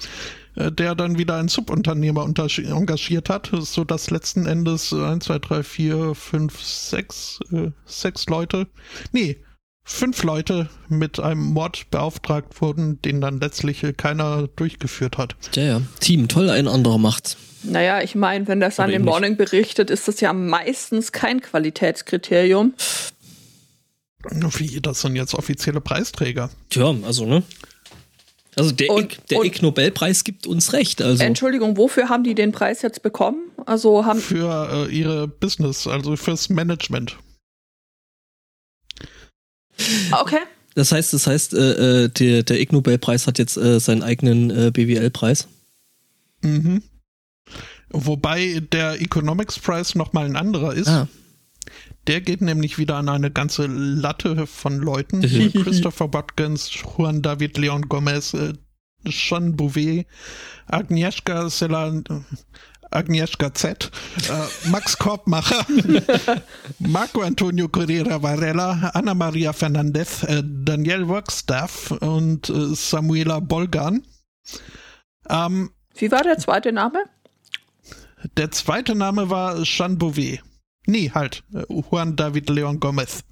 äh, der dann wieder einen Subunternehmer engagiert hat, so dass letzten Endes 1, 2, 3, 4, 5, 6, äh, sechs Leute, nee, fünf Leute mit einem Mord beauftragt wurden, den dann letztlich äh, keiner durchgeführt hat. Ja, ja. Team, toll, ein anderer macht's. Naja, ich meine, wenn Sunday eben nicht. Morning berichtet, ist das ja meistens kein Qualitätskriterium. Wie, das sind jetzt offizielle Preisträger. Tja, also, ne? Also der, Und- Ig, der Ig Nobelpreis gibt uns recht. Also Entschuldigung, wofür haben die den Preis jetzt bekommen? Also haben Für äh, ihre Business, also fürs Management. okay. das heißt, das heißt, äh, äh, der, der Ig Nobelpreis hat jetzt äh, seinen eigenen äh, BWL-Preis. Mhm. Wobei der Economics Prize nochmal ein anderer ist. Ah, Der geht nämlich wieder an eine ganze Latte von Leuten. wie Christopher Watkins, Juan David Leon Gomez, äh, Sean Bouvet, Agnieszka Sela, Agnieszka Z, äh, Max Korbmacher, Marco Antonio Correra Varela, Anna Maria Fernandez, äh, Daniel Workstaff und äh, Samuela Bolgan. Ähm, Wie war der zweite Name? Der zweite Name war Jean Bouvet. Nee, halt, äh, Juan David Leon Gomez.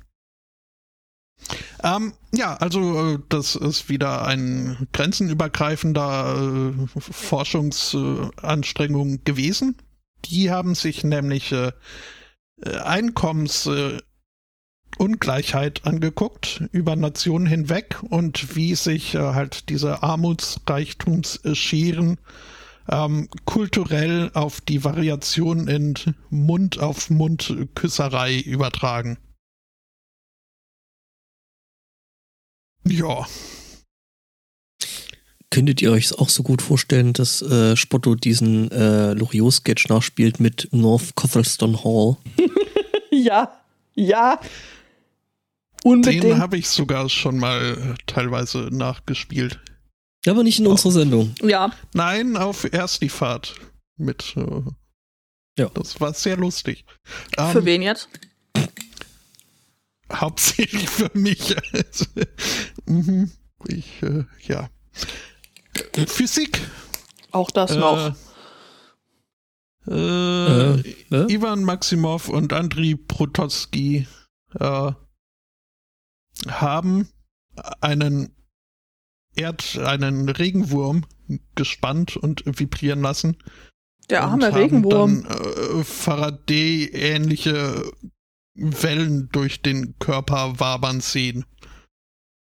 Ähm, ja, also äh, das ist wieder ein grenzenübergreifender äh, Forschungsanstrengung gewesen. Die haben sich nämlich äh, äh, Einkommensungleichheit äh, angeguckt über Nationen hinweg und wie sich äh, halt diese Armutsreichtumsscheren ähm, kulturell auf die Variation in Mund-auf-Mund-Küsserei übertragen. Ja, könntet ihr euch auch so gut vorstellen, dass äh, Spotto diesen äh, Loriot-Sketch nachspielt mit North Cothelstone Hall? Ja, ja. den Unbedingt. habe ich sogar schon mal äh, teilweise nachgespielt. Aber nicht in unserer Sendung. Ja, Nein, auf erst die Fahrt mit. Äh, Ja. Das war sehr lustig. für Ähm, wen jetzt? Hauptsächlich für mich. mhm. Ich, äh, ja. Physik. Auch das noch. Äh, äh, Äh? Ivan Maximov und Andriy Protosky äh, haben einen Erd, einen Regenwurm gespannt und vibrieren lassen. Der und arme haben Regenwurm. Dann, äh, Faraday-ähnliche Wellen durch den Körper wabern sehen.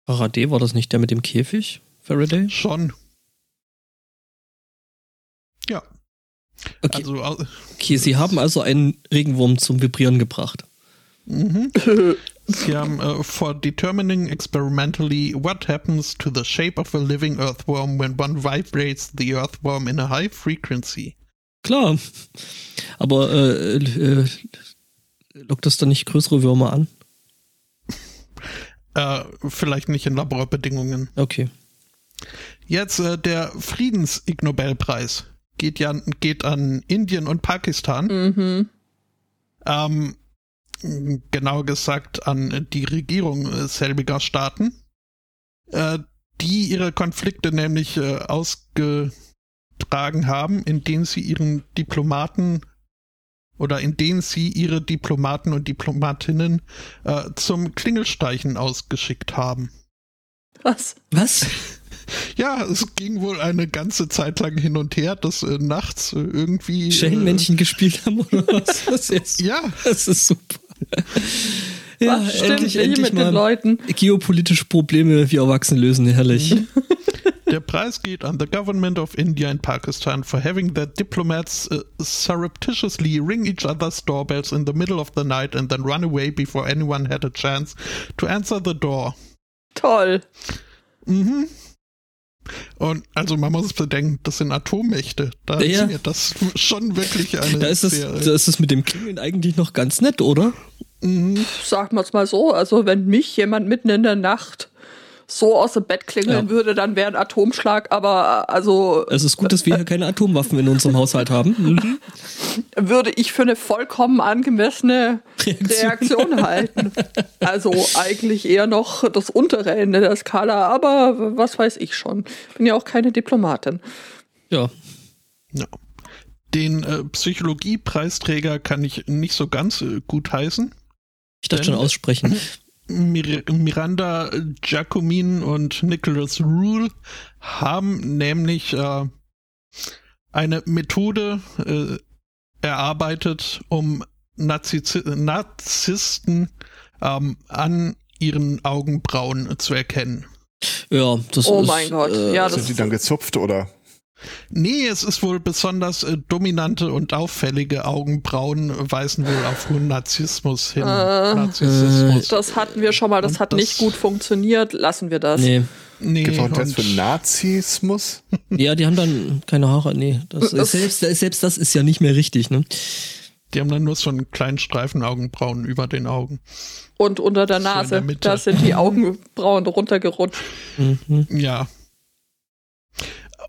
Faraday, war das nicht der mit dem Käfig? Faraday? Schon. Ja, Okay, also okay, sie haben also einen Regenwurm zum Vibrieren gebracht. mhm. Sie haben äh, for determining experimentally what happens to the shape of a living earthworm when one vibrates the earthworm in a high frequency. Klar. Aber äh, äh, lockt das dann nicht größere Würmer an? Äh, vielleicht nicht in Laborbedingungen. Okay. Jetzt äh, der Friedens-Ig-Nobelpreis geht ja geht an Indien und Pakistan. Mhm. Ähm, genau gesagt an die Regierung äh, selbiger Staaten, äh, die ihre Konflikte nämlich äh, ausgetragen haben, indem sie ihren Diplomaten oder indem sie ihre Diplomaten und Diplomatinnen äh, zum Klingelsteichen ausgeschickt haben. Was? Was? Ja, es ging wohl eine ganze Zeit lang hin und her, dass äh, nachts äh, irgendwie. Shane-Männchen gespielt haben oder was? was jetzt? Ja, Das ist super. Ja, Was stimmt endlich, endlich mit den mal Leuten? geopolitische Probleme wie Erwachsene lösen, herrlich. Der Preis geht an the government of India and Pakistan for having their diplomats uh, surreptitiously ring each other's doorbells in the middle of the night and then run away before anyone had a chance to answer the door. Toll. Mhm. Und also man muss bedenken, das sind Atommächte. Da Ja. ist mir das schon wirklich eine Da ist, das, sehr. da ist das mit dem Klingeln eigentlich noch ganz nett, oder? Mhm. Sagen wir es mal so. Also, wenn mich jemand mitten in der Nacht so aus dem Bett klingeln Ja. würde, dann wäre ein Atomschlag. Aber also Es ist gut, dass wir hier keine Atomwaffen in unserem Haushalt haben. Mhm. würde ich für eine vollkommen angemessene Reaktion. Reaktion halten. Also eigentlich eher noch das untere Ende der Skala, aber was weiß ich schon. Bin ja auch keine Diplomatin. Ja. Ja. Den äh, Psychologiepreisträger kann ich nicht so ganz äh, gut heißen. Ich dachte schon Denn- aussprechen. Mir Miranda Giacomin und Nicholas Rule haben nämlich äh, eine Methode äh, erarbeitet, um Naziz Narzissten ähm, an ihren Augenbrauen zu erkennen. Ja, das Oh ist, mein Gott, Äh, ja, das- Sind die dann gezupft oder? Nee, es ist wohl besonders äh, dominante und auffällige Augenbrauen weisen wohl auf hohen Narzissmus hin. Äh, Narzissmus. Das hatten wir schon mal, das Und hat das- nicht gut funktioniert. Lassen wir das. Nee. nee, Gibt es auch einen Test und- für Nazismus? Ja, die haben dann keine Haare. Nee, das ist, selbst, selbst das ist ja nicht mehr richtig, ne? Die haben dann nur so einen kleinen Streifen Augenbrauen über den Augen. Und unter der So in der Nase, da sind die Augenbrauen runtergerutscht. Mhm. Ja.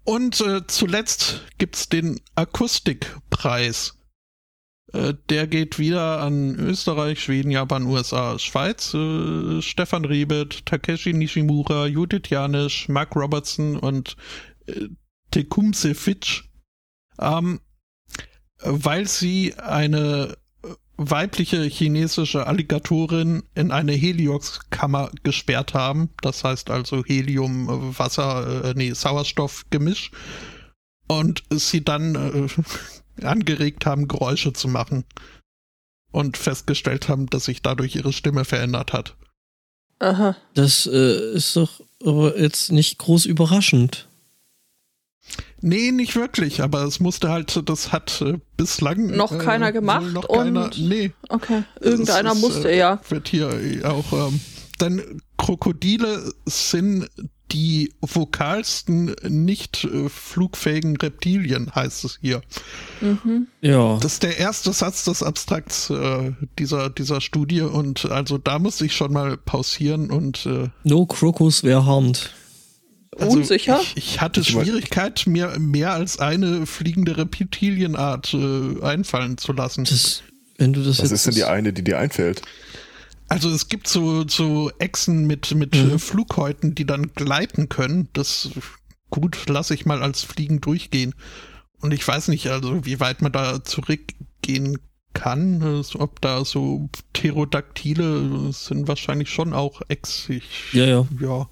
Und äh, zuletzt gibt's den Akustikpreis. Äh, der geht wieder an Österreich, Schweden, Japan, USA, Schweiz. Äh, Stefan Riebet, Takeshi Nishimura, Judith Janisch, Mark Robertson und äh, Tecumseh Fitch. Ähm, weil sie eine weibliche chinesische Alligatorin in eine Helioxkammer gesperrt haben. Das heißt also Helium, äh, Wasser, äh, nee, Sauerstoffgemisch. Und sie dann äh, angeregt haben, Geräusche zu machen. Und festgestellt haben, dass sich dadurch ihre Stimme verändert hat. Aha. Das äh, ist doch aber jetzt nicht groß überraschend. Nee, nicht wirklich, aber es musste halt, das hat äh, bislang Noch äh, keiner gemacht Noch keiner, und- nee, Okay. Irgendeiner Es ist, musste äh, ja. Wird hier auch, ähm, denn Krokodile sind die vokalsten nicht äh, flugfähigen Reptilien, heißt es hier. Mhm. Ja. Das ist der erste Satz des Abstrakts äh, dieser, dieser Studie und also da musste ich schon mal pausieren und äh, No Crocus were harmed. Also Unsicher? Ich, ich hatte Ich Schwierigkeit, mir mehr als eine fliegende Reptilienart äh, einfallen zu lassen. Das, wenn du das Was jetzt. ist denn die eine, die dir einfällt? Also es gibt so, so Echsen mit, mit Mhm. Flughäuten, die dann gleiten können. Das gut, lasse ich mal als Fliegen durchgehen. Und ich weiß nicht, also wie weit man da zurückgehen kann. Ob da so Pterodaktile sind wahrscheinlich schon auch Ex. Ich, Ja, ja. ja.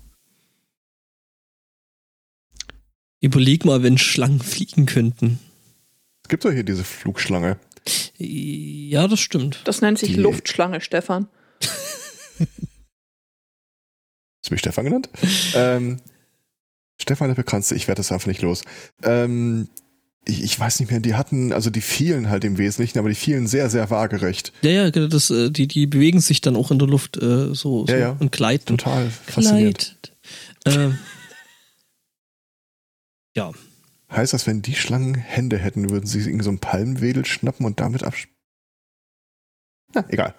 Überleg mal, wenn Schlangen fliegen könnten. Es gibt doch hier diese Flugschlange. Ja, das stimmt. Das nennt sich Die- Luftschlange, Stefan. Hast du mich Stefan genannt? ähm, Stefan der Bekranzte, ich werde das einfach nicht los. Ähm, ich, ich weiß nicht mehr, die hatten, also die fielen halt im Wesentlichen, aber die fielen sehr, sehr waagerecht. Ja, ja, genau, das, äh, die, die bewegen sich dann auch in der Luft äh, so, so Ja, ja. und gleiten. Total faszinierend. Gleitet. Ähm, ja. Heißt das, wenn die Schlangen Hände hätten, würden sie irgend so einen Palmwedel schnappen und damit absch... Na, egal.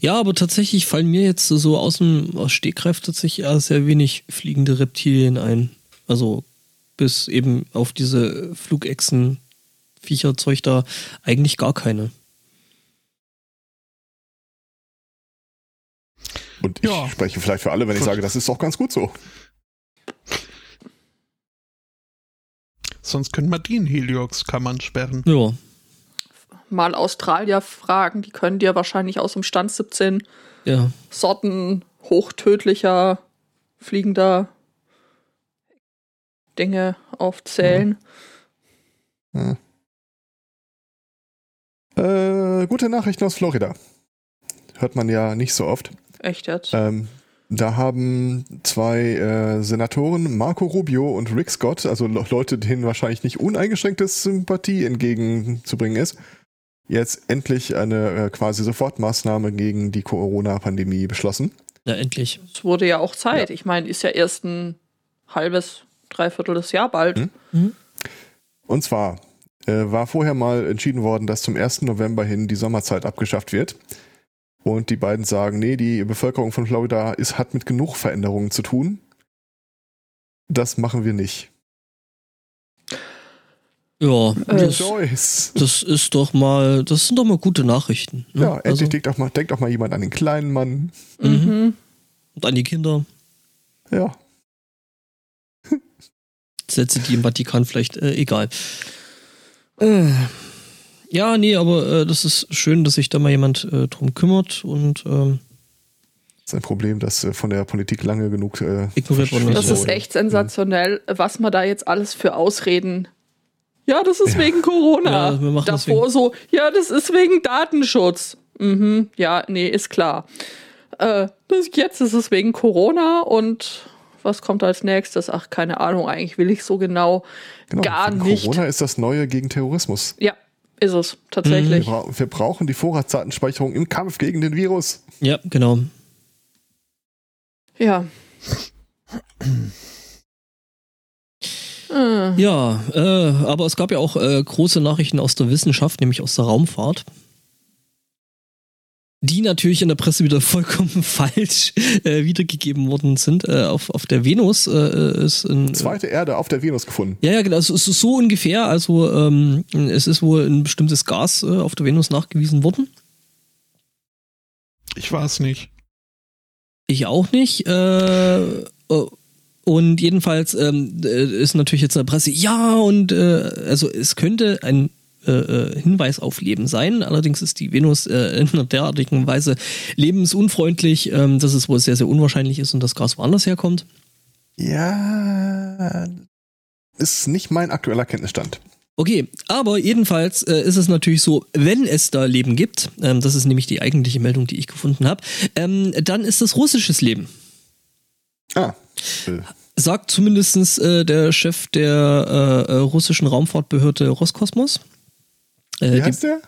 Ja, aber tatsächlich fallen mir jetzt so aus dem aus Stegreif tatsächlich eher sehr wenig fliegende Reptilien ein. Also bis eben auf diese Flugechsen, Viecherzeug da eigentlich gar keine. Und ich Ja. spreche vielleicht für alle, wenn ich sage, das ist doch ganz gut so. Sonst können wir die in Heliox-Kammern sperren. Ja. Mal Australier fragen, die können dir wahrscheinlich aus dem Stand 17 Ja. Sorten hochtödlicher, fliegender Dinge aufzählen. Ja. Äh, gute Nachrichten aus Florida. Hört man ja nicht so oft. Echt jetzt? Ähm, da haben zwei äh, Senatoren, Marco Rubio und Rick Scott, also Le Leute, denen wahrscheinlich nicht uneingeschränkte Sympathie entgegenzubringen ist, jetzt endlich eine äh, quasi Sofortmaßnahme gegen die Corona-Pandemie beschlossen. Na, endlich. Es wurde ja auch Zeit. Ich meine, ist ja erst ein halbes, dreiviertel des Jahr bald. Hm? Und zwar äh, war vorher mal entschieden worden, dass zum 1. November hin die Sommerzeit abgeschafft wird. Und die beiden sagen, nee, die Bevölkerung von Florida ist, hat mit genug Veränderungen zu tun. Das machen wir nicht. Ja, Äh, das, das ist doch mal, das sind doch mal gute Nachrichten. Ne? Ja, endlich also, denkt, auch mal, denkt auch mal jemand an den kleinen Mann. mhm. Mhm. Und an die Kinder. Ja. Sätze, die im Vatikan vielleicht, äh, egal. Äh, ja, nee, aber äh, das ist schön, dass sich da mal jemand äh, drum kümmert und ähm, Das ist ein Problem, das äh, von der Politik lange genug äh, Ignoriert worden Das Ja. ist echt sensationell, was man da jetzt alles für Ausreden. Ja, das ist Ja. wegen Corona. Ja, wir machen das Davor so, ja, das ist wegen Datenschutz. Mhm, ja, nee, ist klar. Äh, das, jetzt ist es wegen Corona und was kommt als nächstes? Ach, keine Ahnung, eigentlich will ich so genau, Genau, gar nicht. Corona ist das Neue gegen Terrorismus. Ja, ist es Wir, tatsächlich. bra wir brauchen die Vorratsdatenspeicherung im Kampf gegen den Virus. ja, genau. Ja. Ja, äh, aber es gab ja auch äh, große Nachrichten aus der Wissenschaft, nämlich aus der Raumfahrt. Die natürlich in der Presse wieder vollkommen falsch äh, wiedergegeben worden sind. Äh, auf, auf der Venus äh, ist ein. Zweite Erde auf der Venus gefunden. Ja, ja, genau. Es ist so ungefähr. Also ähm, es ist wohl ein bestimmtes Gas äh, auf der Venus nachgewiesen worden. Ich weiß nicht. Ich auch nicht. Äh, äh, und jedenfalls ähm, äh, ist natürlich jetzt in der Presse, ja, und äh, also es könnte ein äh, äh, Hinweis auf Leben sein. Allerdings ist die Venus äh, in einer derartigen Weise lebensunfreundlich, ähm, dass es wohl sehr, sehr unwahrscheinlich ist und das Gas woanders herkommt. Ja, ist nicht mein aktueller Kenntnisstand. Okay, aber jedenfalls äh, ist es natürlich so, wenn es da Leben gibt, ähm, das ist nämlich die eigentliche Meldung, die ich gefunden habe, ähm, dann ist das russisches Leben. Ah, äh, Sagt zumindestens äh, der Chef der äh, russischen Raumfahrtbehörde Roskosmos. Äh, wie die heißt der?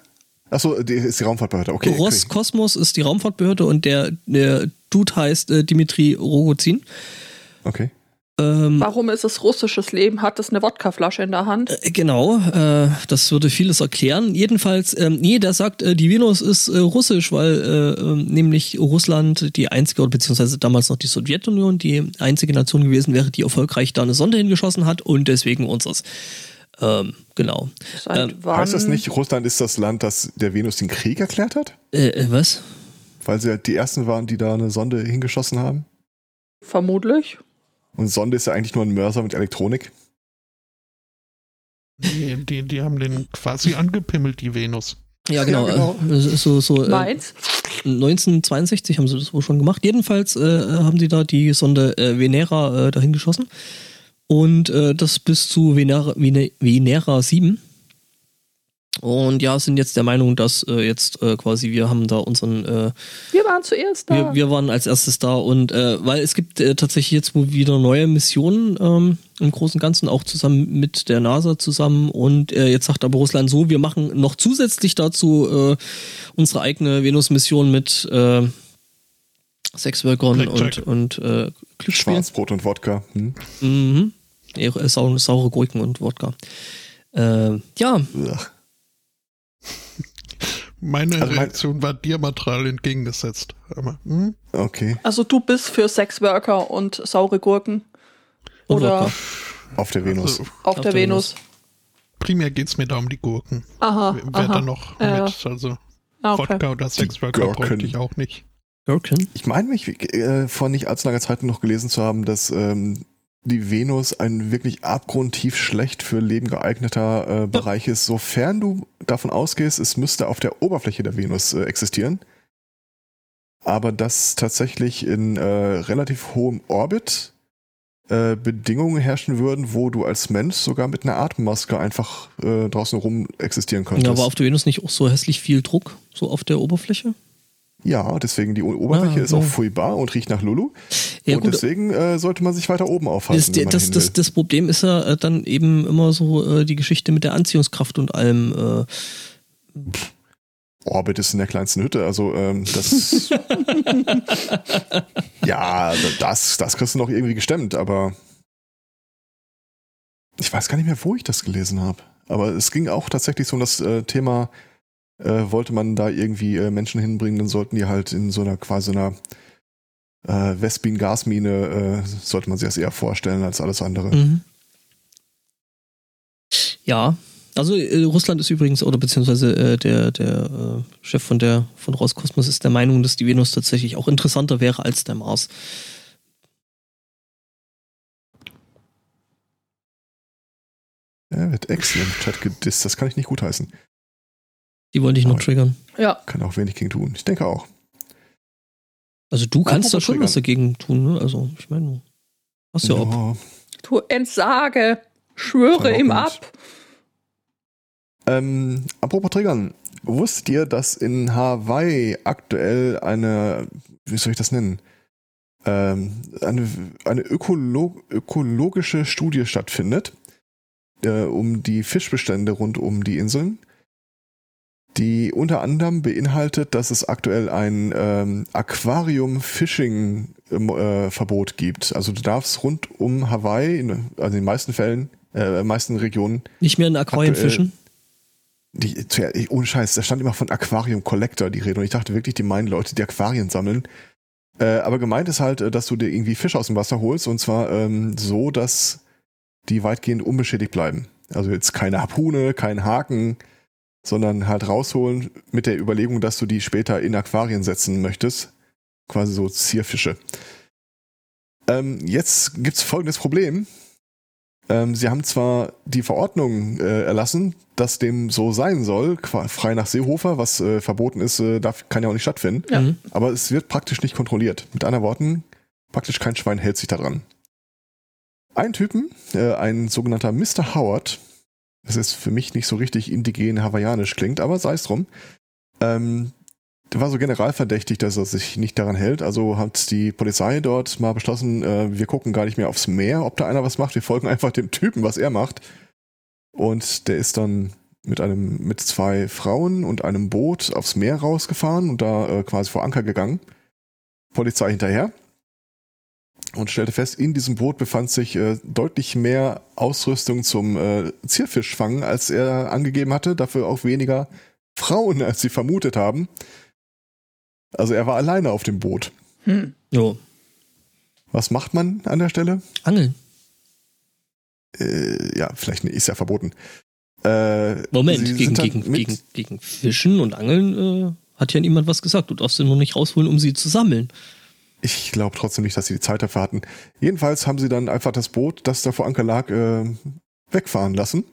Achso, die ist die Raumfahrtbehörde. Okay. okay. Roskosmos ist die Raumfahrtbehörde und der, der Dude heißt äh, Dimitri Rogozin. okay. Ähm, warum ist es russisches Leben? Hat es eine Wodkaflasche in der Hand? Äh, Genau, äh, das würde vieles erklären. Jedenfalls, ähm, nee, der sagt, äh, die Venus ist äh, russisch, weil äh, ähm, nämlich Russland die einzige, oder beziehungsweise damals noch die Sowjetunion, die einzige Nation gewesen wäre, die erfolgreich da eine Sonde hingeschossen hat und deswegen unseres. Ähm, genau. Ähm? Heißt das nicht, Russland ist das Land, das der Venus den Krieg erklärt hat? Äh, äh, was? Weil sie halt die ersten waren, die da eine Sonde hingeschossen haben? Vermutlich. Und Sonde ist ja eigentlich nur ein Mörser mit Elektronik. Die, die, die haben den quasi angepimmelt, die Venus. Ja, genau. Ja, genau. Äh, das ist so, so, äh, Meins? 1962 haben sie das wohl schon gemacht. Jedenfalls äh, haben sie da die Sonde äh, Venera äh, dahin geschossen. Und äh, das bis zu Venera, Vene, Venera 7. Und ja, sind jetzt der Meinung, dass äh, jetzt äh, quasi wir haben da unseren, äh, Wir waren zuerst da. wir, wir waren als erstes da und äh, weil es gibt äh, tatsächlich jetzt wohl wieder neue Missionen ähm, im Großen und Ganzen, auch zusammen mit der NASA zusammen und äh, jetzt sagt aber Russland so, wir machen noch zusätzlich dazu äh, unsere eigene Venus-Mission mit äh, Sexworkern und, und äh, Glücksspiel. Schwarzbrot und Wodka. Hm? Mhm. Ja, äh, saure, saure Gurken und Wodka. Äh, ja, Ugh. Meine Also mein- Reaktion war diametral entgegengesetzt. Aber, hm? Okay. Also du bist für Sexworker und saure Gurken. Und Oder Wodka. Auf der Venus. Also, auf, Auf der, der Venus. primär geht's mir da um die Gurken. Aha. Wer aha. da noch Ja. mit, also Ah, okay. Wodka oder Sexworker Gurken. bräuchte ich auch nicht. Gherkin? Ich meine mich äh, vor nicht allzu langer Zeit noch gelesen zu haben, dass ähm, die Venus ein wirklich abgrundtief schlecht für Leben geeigneter äh, Bereich ist, sofern du davon ausgehst, es müsste auf der Oberfläche der Venus äh, existieren. Aber dass tatsächlich in äh, relativ hohem Orbit äh, Bedingungen herrschen würden, wo du als Mensch sogar mit einer Atemmaske einfach äh, draußen rum existieren könntest. Ja, war auf der Venus nicht auch so hässlich viel Druck, so auf der Oberfläche? Ja, deswegen die Oberfläche Ah, ist auch ja. furchtbar und riecht nach Lulu. Ja, und gut. deswegen äh, sollte man sich weiter oben aufhalten. Das, das, das, das Problem ist ja äh, dann eben immer so äh, die Geschichte mit der Anziehungskraft und allem. Äh, Orbit ist in der kleinsten Hütte, also ähm, das. ja, das, das kriegst du noch irgendwie gestemmt, aber ich weiß gar nicht mehr, wo ich das gelesen habe. Aber es ging auch tatsächlich so um das äh, Thema, äh, wollte man da irgendwie äh, Menschen hinbringen, dann sollten die halt in so einer quasi einer äh, Vespin-Gasmine, äh, sollte man sich das eher vorstellen als alles andere. Mhm. Ja, also äh, Russland ist übrigens, oder beziehungsweise äh, der, der äh, Chef von der von Roskosmos ist der Meinung, dass die Venus tatsächlich auch interessanter wäre als der Mars. Er wird extra im Chat gedisst, das kann ich nicht gutheißen. Die wollte ich noch triggern. Ja. Kann auch wenig gegen tun. Ich denke auch. Also du kannst da Apropos schon triggern. was dagegen tun, ne? Also ich meine, du hast ja ob. Du entsage. Schwöre ihm ab. Ähm, apropos Triggern. Wusstet ihr, dass in Hawaii aktuell eine, wie soll ich das nennen? Ähm, eine eine Ökolo ökologische Studie stattfindet, äh, um die Fischbestände rund um die Inseln, die unter anderem beinhaltet, dass es aktuell ein ähm, Aquarium-Fishing-Verbot gibt. Also du darfst rund um Hawaii, in, also in den meisten Fällen, äh, in den meisten Regionen, Nicht mehr in Aquarien Aktuell- fischen. die, ich- ohne Scheiß, da stand immer von Aquarium Collector die Rede und ich dachte wirklich, die meinen Leute, die Aquarien sammeln. Äh, aber gemeint ist halt, äh, dass du dir irgendwie Fische aus dem Wasser holst und zwar ähm, so, dass die weitgehend unbeschädigt bleiben. Also jetzt keine Harpune, kein Haken, sondern halt rausholen mit der Überlegung, dass du die später in Aquarien setzen möchtest. Quasi so Zierfische. Ähm, jetzt gibt's folgendes Problem. Ähm, sie haben zwar die Verordnung äh, erlassen, dass dem so sein soll, frei nach Seehofer, was äh, verboten ist, äh, darf, kann ja auch nicht stattfinden, Ja. Mhm. aber es wird praktisch nicht kontrolliert. Mit anderen Worten, praktisch kein Schwein hält sich daran. Ein Typen, äh, ein sogenannter Mr. Howard, das ist für mich nicht so richtig indigen hawaiianisch klingt, aber sei es drum, ähm, war so generalverdächtig, dass er sich nicht daran hält. Also hat die Polizei dort mal beschlossen, äh, wir gucken gar nicht mehr aufs Meer, ob da einer was macht. Wir folgen einfach dem Typen, was er macht. Und der ist dann mit einem, mit zwei Frauen und einem Boot aufs Meer rausgefahren und da äh, quasi vor Anker gegangen. Polizei hinterher. Und stellte fest, in diesem Boot befand sich äh, deutlich mehr Ausrüstung zum äh, Zierfischfangen, als er angegeben hatte. Dafür auch weniger Frauen, als sie vermutet haben. Also er war alleine auf dem Boot. Hm. Jo. Was macht man an der Stelle? Angeln. Äh, ja, vielleicht ist ja verboten. Äh, Moment, gegen, halt gegen, gegen, gegen Fischen und Angeln äh, hat ja niemand was gesagt. Du darfst sie nur nicht rausholen, um sie zu sammeln. Ich glaube trotzdem nicht, dass sie die Zeit dafür hatten. Jedenfalls haben sie dann einfach das Boot, das da vor Anker lag, äh, wegfahren lassen.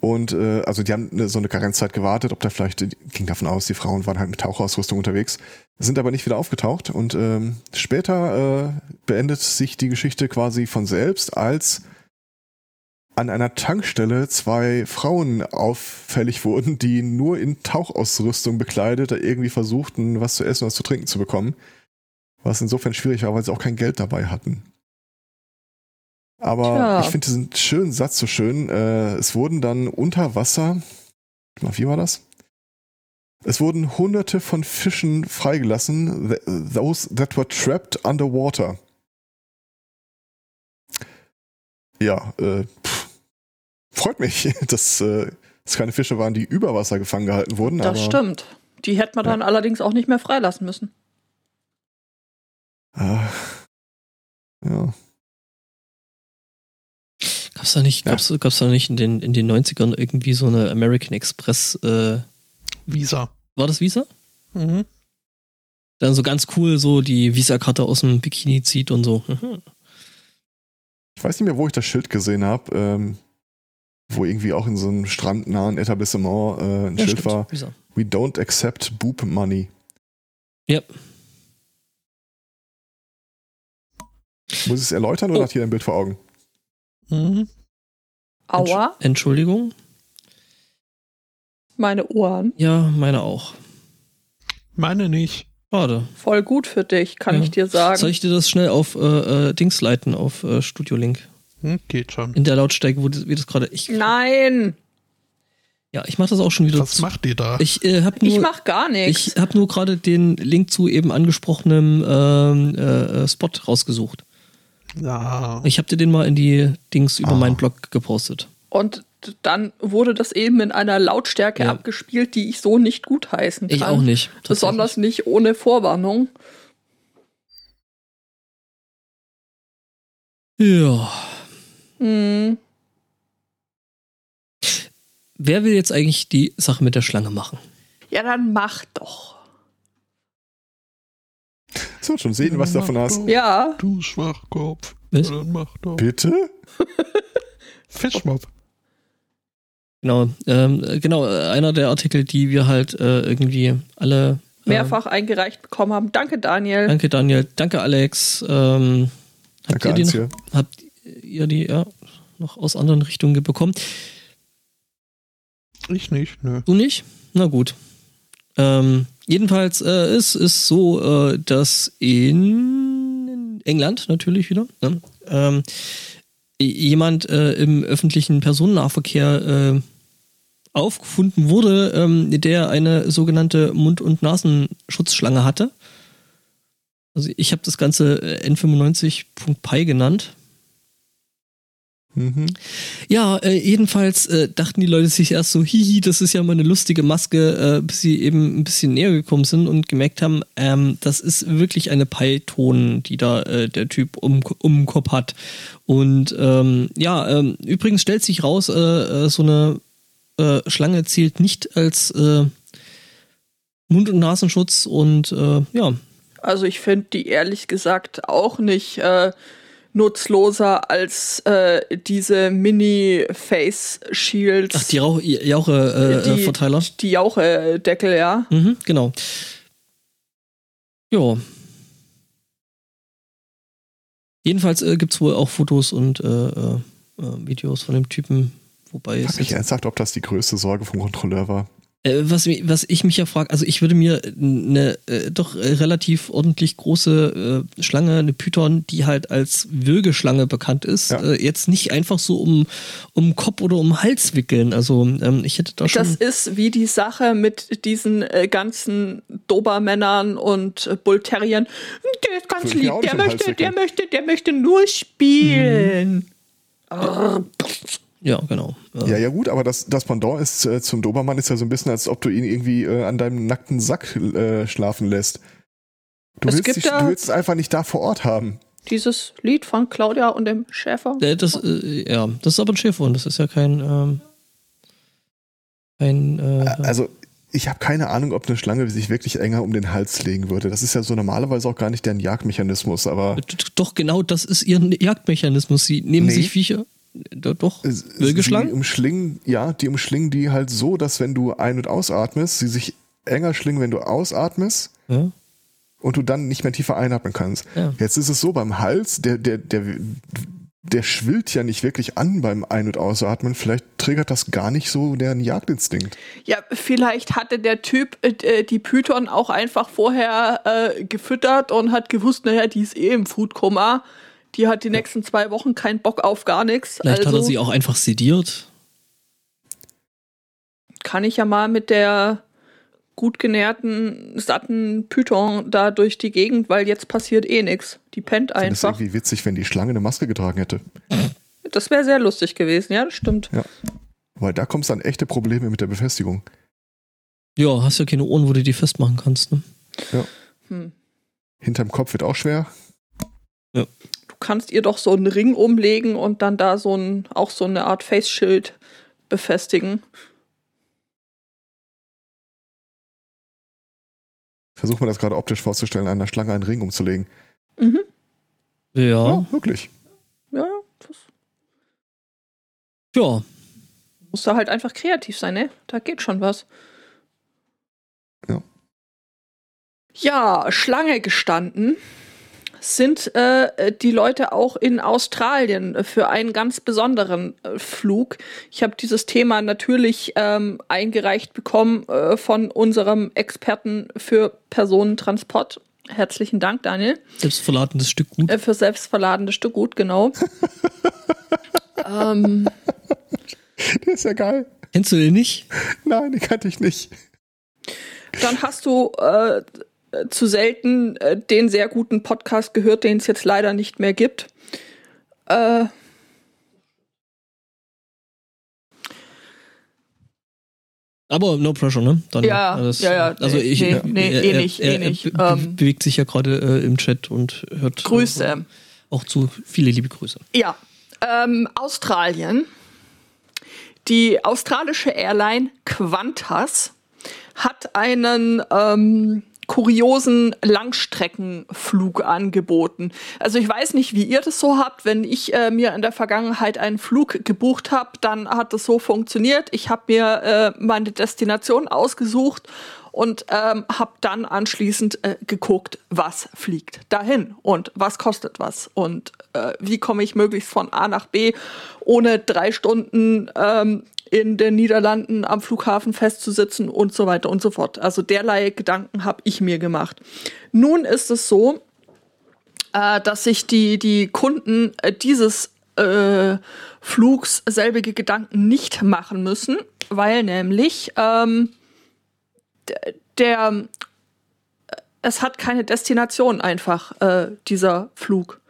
Und äh, also die haben eine, so eine Karenzzeit gewartet, ob da vielleicht, ging davon aus, die Frauen waren halt mit Tauchausrüstung unterwegs, sind aber nicht wieder aufgetaucht. Und ähm, später äh, beendet sich die Geschichte quasi von selbst, als an einer Tankstelle zwei Frauen auffällig wurden, die nur in Tauchausrüstung bekleidet irgendwie versuchten, was zu essen was zu trinken zu bekommen. Was insofern schwierig war, weil sie auch kein Geld dabei hatten. Aber Tja. ich finde diesen schönen Satz so schön. Äh, es wurden dann unter Wasser, wie war das? Es wurden hunderte von Fischen freigelassen, th- those that were trapped underwater. Ja, äh, pff, freut mich. Das äh, es keine Fische waren, die über Wasser gefangen gehalten wurden. Das aber, stimmt. Die hätte man dann allerdings auch nicht mehr freilassen müssen. Ah, ja. Gab's da nicht, Ja. gab's, gab's da nicht in den, in den 90ern irgendwie so eine American Express, äh, Visa. war das Visa? Mhm. Dann so ganz cool so die Visa-Karte aus dem Bikini zieht und so. Mhm. Ich weiß nicht mehr, wo ich das Schild gesehen habe, ähm, wo irgendwie auch in so einem strandnahen Etablissement äh, ein Ja, Schild stimmt, war. Visa. We don't accept boob money. Ja. Muss ich es erläutern oder Oh. hat hier ein Bild vor Augen? Mhm. Aua, Entschuldigung. meine Ohren. Ja, meine auch. Meine nicht. Schade. Voll gut für dich, kann Ja. ich dir sagen. Soll ich dir das schnell auf äh, äh, Dings leiten, auf äh, Studio Link? Hm, geht schon. In der Lautstärke, wo das, wie das gerade. Ich, Nein, ja, ich mache das auch schon wieder. Was zu- macht ihr da? Ich äh, habe ich nur, mach gar nichts. ich hab nur gerade den Link zu eben angesprochenem ähm, äh, äh, Spot rausgesucht. Ja. Ich habe dir den mal in die Dings über Ah. meinen Blog gepostet. Und dann wurde das eben in einer Lautstärke Ja. abgespielt, die ich so nicht gutheißen kann. Ich auch nicht. Besonders nicht ohne Vorwarnung. Ja. Hm. Wer will jetzt eigentlich die Sache mit der Schlange machen? Ja, dann mach doch. So, schon sehen, was du davon hast. Ja, Du Schwachkopf. Was? Dann mach doch. Bitte? Fischmob. Genau, ähm, äh, genau, äh, einer der Artikel, die wir halt äh, irgendwie alle. äh, mehrfach eingereicht bekommen haben. Danke, Daniel. Danke, Daniel. Danke, Alex. Ähm, habt, Danke, ihr die noch, habt ihr die ja, noch aus anderen Richtungen bekommen? Ich nicht, nö. Du nicht? Na gut. Ähm, jedenfalls äh, es ist so, äh, dass in England natürlich wieder ne, ähm, jemand äh, im öffentlichen Personennahverkehr äh, aufgefunden wurde, ähm, der eine sogenannte Mund- und Nasenschutzschlange hatte. Also ich habe das Ganze äh, N95.py genannt. Mhm. Ja, äh, jedenfalls äh, dachten die Leute sich erst so, hihi, das ist ja mal eine lustige Maske, äh, bis sie eben ein bisschen näher gekommen sind und gemerkt haben, ähm, das ist wirklich eine Python, die da äh, der Typ um, um den Kopf hat. Und ähm, ja, ähm, übrigens stellt sich raus, äh, äh, so eine äh, Schlange zählt nicht als äh, Mund- und Nasenschutz und äh, ja, Also ich finde die ehrlich gesagt auch nicht äh, nutzloser als äh, diese Mini-Face-Shields. ach, die Rauch Jauche äh, äh, Verteiler. Die Jauche-Deckel, ja. Mhm, genau. Ja. Jedenfalls äh, gibt es wohl auch Fotos und äh, äh, äh, Videos von dem Typen, wobei Frag es mich ernsthaft, ob das die größte Sorge vom Kontrolleur war. Äh, was, was ich mich ja frage, also ich würde mir eine äh, doch äh, relativ ordentlich große äh, Schlange, eine Python, die halt als Würgeschlange bekannt ist, Ja. äh, jetzt nicht einfach so um, um Kopf oder um Hals wickeln. Also ähm, ich hätte da schon. Das ist wie die Sache mit diesen äh, ganzen Dobermännern und äh, Bullterrieren. Der ist ganz lieb, der möchte, der möchte, der möchte nur spielen. Mhm. Ja, genau. Ja, ja gut, aber das, das Pendant ist äh, zum Dobermann ist ja so ein bisschen, als ob du ihn irgendwie äh, an deinem nackten Sack äh, schlafen lässt. Du Es willst, dich, du willst es einfach nicht da vor Ort haben. Dieses Lied von Claudia und dem Schäfer. Das, äh, ja, das ist aber ein Schäferhund, das ist ja kein, ähm, kein, äh, Also ich habe keine Ahnung, ob eine Schlange sich wirklich enger um den Hals legen würde. Das ist ja so normalerweise auch gar nicht deren Jagdmechanismus, aber doch genau das ist ihr Jagdmechanismus. Sie nehmen Nee. sich Viecher, doch, es- Wilgeschlangen? die umschlingen, ja, die umschlingen die halt so, dass wenn du ein- und ausatmest, sie sich enger schlingen, wenn du ausatmest Ja, und du dann nicht mehr tiefer einatmen kannst. Ja. Jetzt ist es so beim Hals, der, der, der, der schwillt ja nicht wirklich an beim Ein- und Ausatmen. Vielleicht triggert das gar nicht so deren Jagdinstinkt. Ja, vielleicht hatte der Typ äh, die Python auch einfach vorher äh, gefüttert und hat gewusst, naja, die ist eh im Foodkoma. Die hat die nächsten zwei Wochen keinen Bock auf gar nichts. vielleicht also hat er sie auch einfach sediert. kann ich ja mal mit der gut genährten, satten Python da durch die Gegend, weil jetzt passiert eh nichts. Die pennt Ich finde es einfach. irgendwie witzig, wenn die Schlange eine Maske getragen hätte. Das wäre sehr lustig gewesen, ja, das stimmt. Ja. Weil da kommst dann echte Probleme mit der Befestigung. Ja, hast ja keine Ohren, wo du die festmachen kannst, ne? Hm. Hinterm Kopf wird auch schwer. Du kannst ihr doch so einen Ring umlegen und dann da so ein, auch so eine Art Face-Schild befestigen. Versuch mal das gerade optisch vorzustellen, einer Schlange einen Ring umzulegen. Mhm. Ja. Ja, wirklich. Ja, ja. Das Ja. muss da halt einfach kreativ sein, ne? Da geht schon was. Ja. Ja, Schlange gestanden sind äh, die Leute auch in Australien für einen ganz besonderen äh, Flug. Ich habe dieses Thema natürlich ähm, eingereicht bekommen äh, von unserem Experten für Personentransport. Herzlichen Dank, Daniel. Selbstverladenes Stück gut. Äh, für selbstverladenes Stück gut, genau. ähm, Der ist ja geil. Kennst du den nicht? Nein, die kannte ich nicht. dann hast du äh, zu selten äh, den sehr guten Podcast gehört, den es jetzt leider nicht mehr gibt. Äh, Aber no pressure, ne? Dann, Ja, alles- ja, ja, Also ich, nee, er- nee, er, eh er- nicht, er, eh nicht. Be Ähm. bewegt sich ja gerade äh, im Chat und hört äh, Grüße. auch zu. Viele liebe Grüße. Ja, ähm, Australien. Die australische Airline Qantas hat einen ähm, kuriosen Langstreckenflug angeboten. Also ich weiß nicht, wie ihr das so habt. Wenn ich äh, mir in der Vergangenheit einen Flug gebucht habe, dann hat das so funktioniert. Ich habe mir äh, meine Destination ausgesucht und ähm, habe dann anschließend äh, geguckt, was fliegt dahin und was kostet was und äh, wie komme ich möglichst von A nach B, ohne drei Stunden ähm, in den Niederlanden am Flughafen festzusitzen und so weiter und so fort. Also derlei Gedanken habe ich mir gemacht. Nun ist es so, äh, dass sich die, die Kunden äh, dieses äh, Flugs selbige Gedanken nicht machen müssen, weil nämlich ähm, der äh, es hat keine Destination einfach, äh, dieser Flug.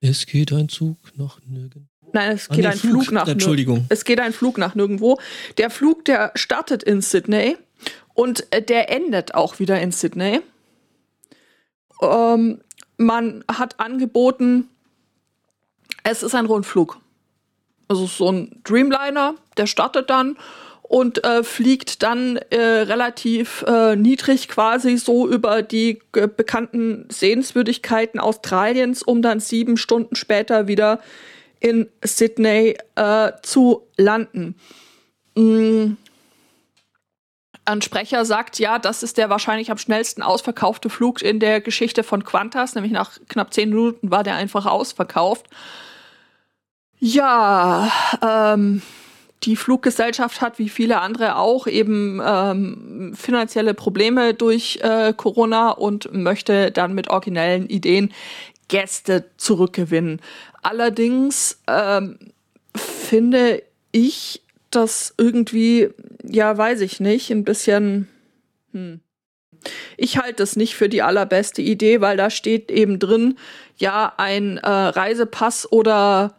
Es geht ein Zug nach nirgends. Nein, es Ah, geht nee, ein Flug, nach nir- Entschuldigung. Es geht ein Flug nach nirgendwo. Der Flug, der startet in Sydney und äh, der endet auch wieder in Sydney. Ähm, man hat angeboten, es ist ein Rundflug. Also so ein Dreamliner, der startet dann und äh, fliegt dann äh, relativ äh, niedrig quasi so über die bekannten Sehenswürdigkeiten Australiens, um dann sieben Stunden später wieder in Sydney äh, zu landen. Mm. Ein Sprecher sagt, ja, das ist der wahrscheinlich am schnellsten ausverkaufte Flug in der Geschichte von Qantas, nämlich nach knapp zehn Minuten war der einfach ausverkauft. Ja, ähm, die Fluggesellschaft hat wie viele andere auch eben ähm, finanzielle Probleme durch äh, Corona und möchte dann mit originellen Ideen Gäste zurückgewinnen. Allerdings ähm, finde ich das irgendwie, ja, weiß ich nicht, ein bisschen. Hm. Ich halte es nicht für die allerbeste Idee, weil da steht eben drin, ja, ein äh, Reisepass oder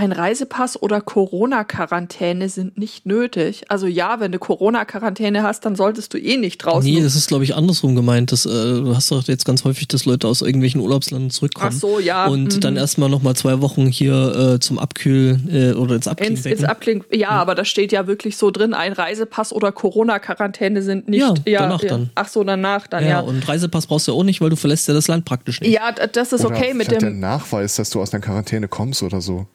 ein Reisepass oder Corona-Quarantäne sind nicht nötig. Also ja, wenn du Corona-Quarantäne hast, dann solltest du eh nicht draußen. Nee, das ist, glaube ich, andersrum gemeint. Das, äh, du hast doch jetzt ganz häufig, dass Leute aus irgendwelchen Urlaubsländern zurückkommen. Ach so, ja. Und mhm. dann erstmal nochmal zwei Wochen hier äh, zum Abkühlen äh, oder ins Abkühlen ins, ins Abklingen. Ja, aber da steht ja wirklich so drin, ein Reisepass oder Corona-Quarantäne sind nicht. Ja, danach dann. Ach so, danach dann, ja, ja. und Reisepass brauchst du ja auch nicht, weil du verlässt ja das Land praktisch nicht. Ja, das ist Oder okay mit vielleicht der dem. Nachweis, dass du aus einer Quarantäne kommst oder so,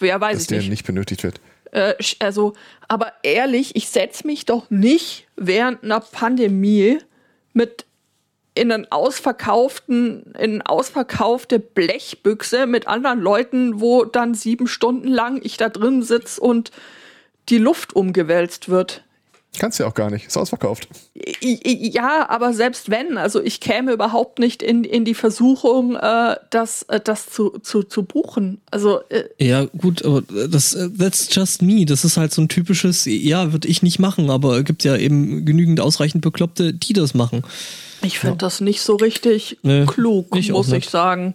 Ja, weiß dass ich der nicht. nicht benötigt wird. Äh, also, aber ehrlich, ich setze mich doch nicht während einer Pandemie mit in einen ausverkauften, in eine ausverkaufte Blechbüchse mit anderen Leuten, wo dann sieben Stunden lang ich da drin sitz und die Luft umgewälzt wird. Kannst ja auch gar nicht. Ist ausverkauft. Ja, aber selbst wenn, also ich käme überhaupt nicht in, in die Versuchung, äh, das, äh, das zu, zu, zu buchen. Also äh, Ja, gut, aber das äh, that's just me. Das ist halt so ein typisches, ja, würde ich nicht machen, aber es gibt ja eben genügend ausreichend Bekloppte, die das machen. ich finde das nicht so richtig Nee, klug, ich muss ich sagen.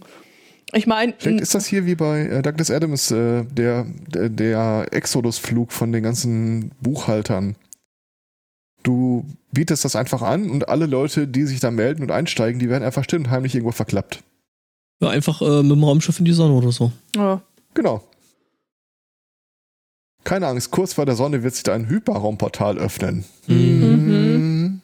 Ich meine, Vielleicht ist das hier wie bei äh, Douglas Adams, äh, der, der, der Exodus-Flug von den ganzen Buchhaltern. Du bietest das einfach an und alle Leute, die sich da melden und einsteigen, die werden einfach still und heimlich irgendwo verklappt. Ja, einfach äh, mit dem Raumschiff in die Sonne oder so. ja. Genau. Keine Angst, kurz vor der Sonne wird sich da ein Hyperraumportal öffnen. Mhm.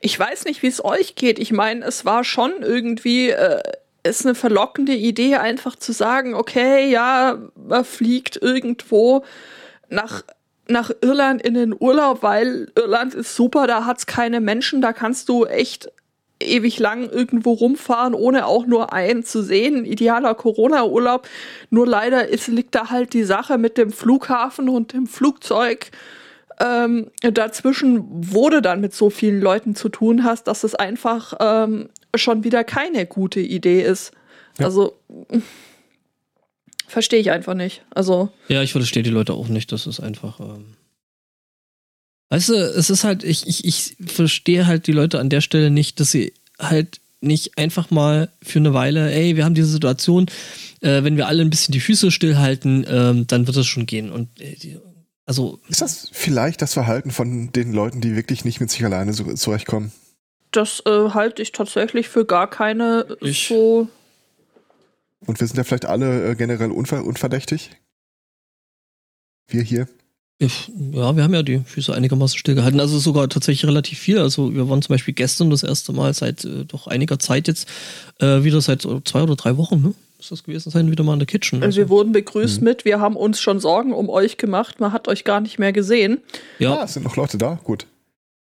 ich weiß nicht, wie es euch geht. Ich meine, es war schon irgendwie, äh, ist eine verlockende Idee, einfach zu sagen, okay, ja, man fliegt irgendwo nach, nach Irland in den Urlaub, weil Irland ist super, da hat's keine Menschen, da kannst du echt ewig lang irgendwo rumfahren, ohne auch nur einen zu sehen. Idealer Corona-Urlaub. Nur leider ist, liegt da halt die Sache mit dem Flughafen und dem Flugzeug ähm, dazwischen, wo du dann mit so vielen Leuten zu tun hast, dass es einfach ähm, schon wieder keine gute Idee ist. Ja. Also verstehe ich einfach nicht. Also Ja, ich verstehe die Leute auch nicht. Das ist einfach. Ähm weißt du, es ist halt, ich, ich, ich verstehe halt die Leute an der Stelle nicht, dass sie halt nicht einfach mal für eine Weile, ey, wir haben diese Situation, äh, wenn wir alle ein bisschen die Füße stillhalten, ähm, dann wird das schon gehen. Und äh, die, also, Ist das vielleicht das Verhalten von den Leuten, die wirklich nicht mit sich alleine so, zurechtkommen? das äh, halte ich tatsächlich für gar keine Ich- so. Und wir sind ja vielleicht alle äh, generell unver unverdächtig? Wir hier? ich, ja, wir haben ja die Füße einigermaßen stillgehalten. Also sogar tatsächlich relativ viel. Also wir waren zum Beispiel gestern das erste Mal seit äh, doch einiger Zeit jetzt äh, wieder seit so zwei oder drei Wochen, ne? Muss das gewesen sein, wieder mal in der Kitchen. Also wir wurden Mhm. begrüßt mit, wir haben uns schon Sorgen um euch gemacht, man hat euch gar nicht mehr gesehen. ja, Ah, es sind noch Leute da? Gut.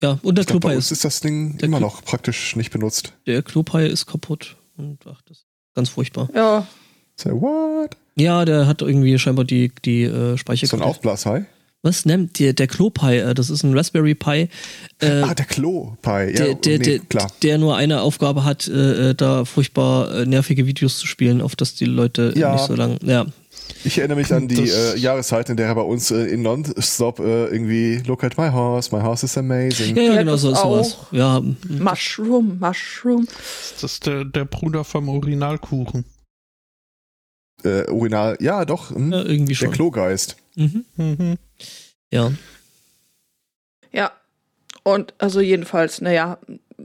ja, und der Klopai uns ist, ist das Ding immer noch praktisch nicht benutzt. der Klopai ist kaputt. Und ach, das ganz furchtbar. Ja, So, what? Ja, der hat irgendwie scheinbar die, die äh, So ein Speicherkarte. Aufblaszei? Was nennt der, der Klopai? Äh, das ist ein Raspberry Pi. Äh, ah, der Klo-Pie. Ja, der, der, nee, der, klar. der nur eine Aufgabe hat, äh, äh, da furchtbar äh, nervige Videos zu spielen, auf das die Leute Ja. nicht so lang. Ja. Ich erinnere mich an die Das- äh, Jahreszeit, in der er bei uns äh, in Nonstop äh, irgendwie Look at my house, my house is amazing. Ja, ja, genau das so ist sowas. auch. Ja, Mushroom, Mushroom. Das ist der, der Bruder vom Originalkuchen. Äh, Original, ja doch, hm, ja, irgendwie der schon. Klogeist. Mhm. Mhm. Ja. Ja. Und also jedenfalls, naja,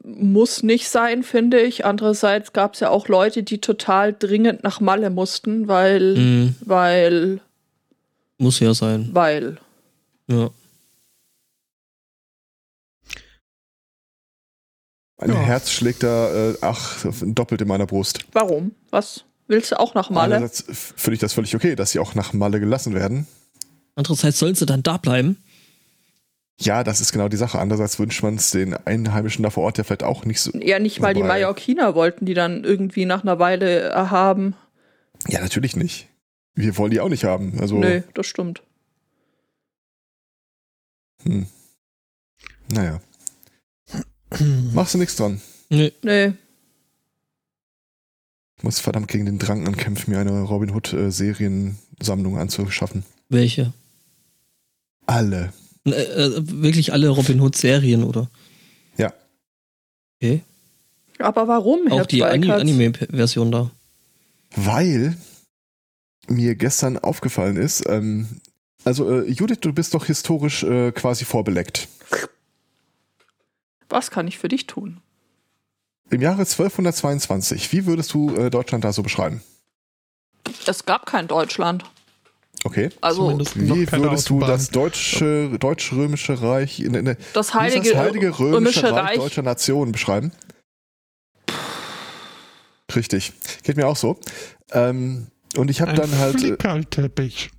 muss nicht sein, finde ich. Andererseits gab es ja auch Leute, die total dringend nach Malle mussten, weil, Mhm. weil, Muss ja sein. weil. Ja. Mein Ja. Herz schlägt da, äh, ach, doppelt in meiner Brust. Warum? Was? Willst du auch nach Malle? Einerseits finde ich das völlig okay, dass sie auch nach Malle gelassen werden. Andererseits sollen sie dann da bleiben. Ja, das ist genau die Sache. Andererseits wünscht man es den Einheimischen da vor Ort ja vielleicht auch nicht so. Ja, nicht mal die Mallorquiner wollten die dann irgendwie nach einer Weile äh, haben. Ja, natürlich nicht. Wir wollen die auch nicht haben. Also, Nö, das stimmt. hm. naja, machst du nichts dran. Nee. Nee. Ich muss verdammt gegen den Drang ankämpfen, mir eine Robin Hood äh, Seriensammlung anzuschaffen. Welche? Alle. Äh, äh, wirklich alle Robin Hood Serien, oder? Ja. Okay. Aber warum, Herr Auch die Ani? Anime-Version da. Weil mir gestern aufgefallen ist, ähm, also äh, Judith, du bist doch historisch äh, quasi vorbeleckt. Was kann ich für dich tun? Im Jahre 1222, wie würdest du äh, Deutschland da so beschreiben? Es gab kein Deutschland. Okay. Also Wie würdest du das deutsche, deutsch-römische Reich, in, in, das wie ist heilige, das heilige römische, römische Reich, Reich. deutscher Nation beschreiben? Richtig. Geht mir auch so. Ähm, und ich habe dann halt. Äh, Flickerlteppich.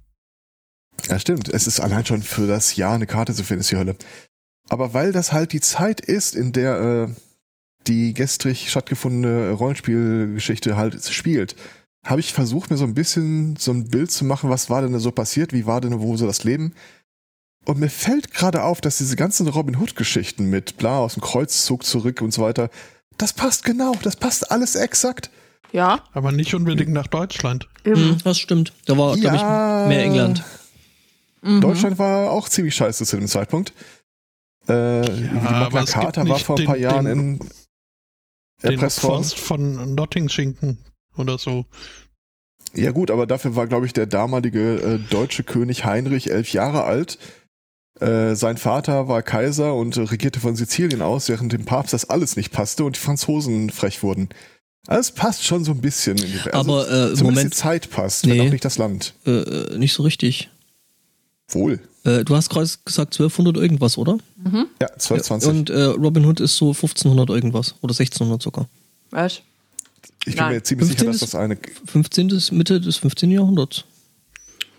ja, stimmt. Es ist allein schon für das Jahr eine Karte zu finden, ist die Hölle. Aber weil das halt die Zeit ist, in der äh, die gestrig stattgefundene Rollenspielgeschichte halt spielt, habe ich versucht, mir so ein bisschen so ein Bild zu machen, was war denn da so passiert, wie war denn wo so das Leben. Und mir fällt gerade auf, dass diese ganzen Robin Hood-Geschichten mit bla aus dem Kreuzzug zurück und so weiter, das passt genau, das passt alles exakt. Ja, Aber nicht unbedingt nach Deutschland. eben. Hm, das stimmt. Da war, glaube ich, mehr England. Mhm. Deutschland war auch ziemlich scheiße zu dem Zeitpunkt. Äh, die aber Magna Carta war nicht vor ein paar den- Jahren den- in Den erpresst worden. Forst von Nottingschinken oder so. Ja gut, aber dafür war, glaube ich, der damalige äh, deutsche König Heinrich elf Jahre alt. Äh, sein Vater war Kaiser und äh, regierte von Sizilien aus, während dem Papst das alles nicht passte und die Franzosen frech wurden. Also es passt schon so ein bisschen. In die, also Aber, äh, zumindest Moment. die Zeit passt, wenn Nee. auch nicht das Land. Äh, äh, nicht so richtig. Wohl. Äh, du hast gerade gesagt 1200 irgendwas, oder? Ja, 1220. Und äh, Robin Hood ist so 1500 irgendwas oder 1600 sogar. Was? Ich bin nein. mir ziemlich sicher, 15. dass das eine. 15. bis Mitte des 15. Jahrhunderts.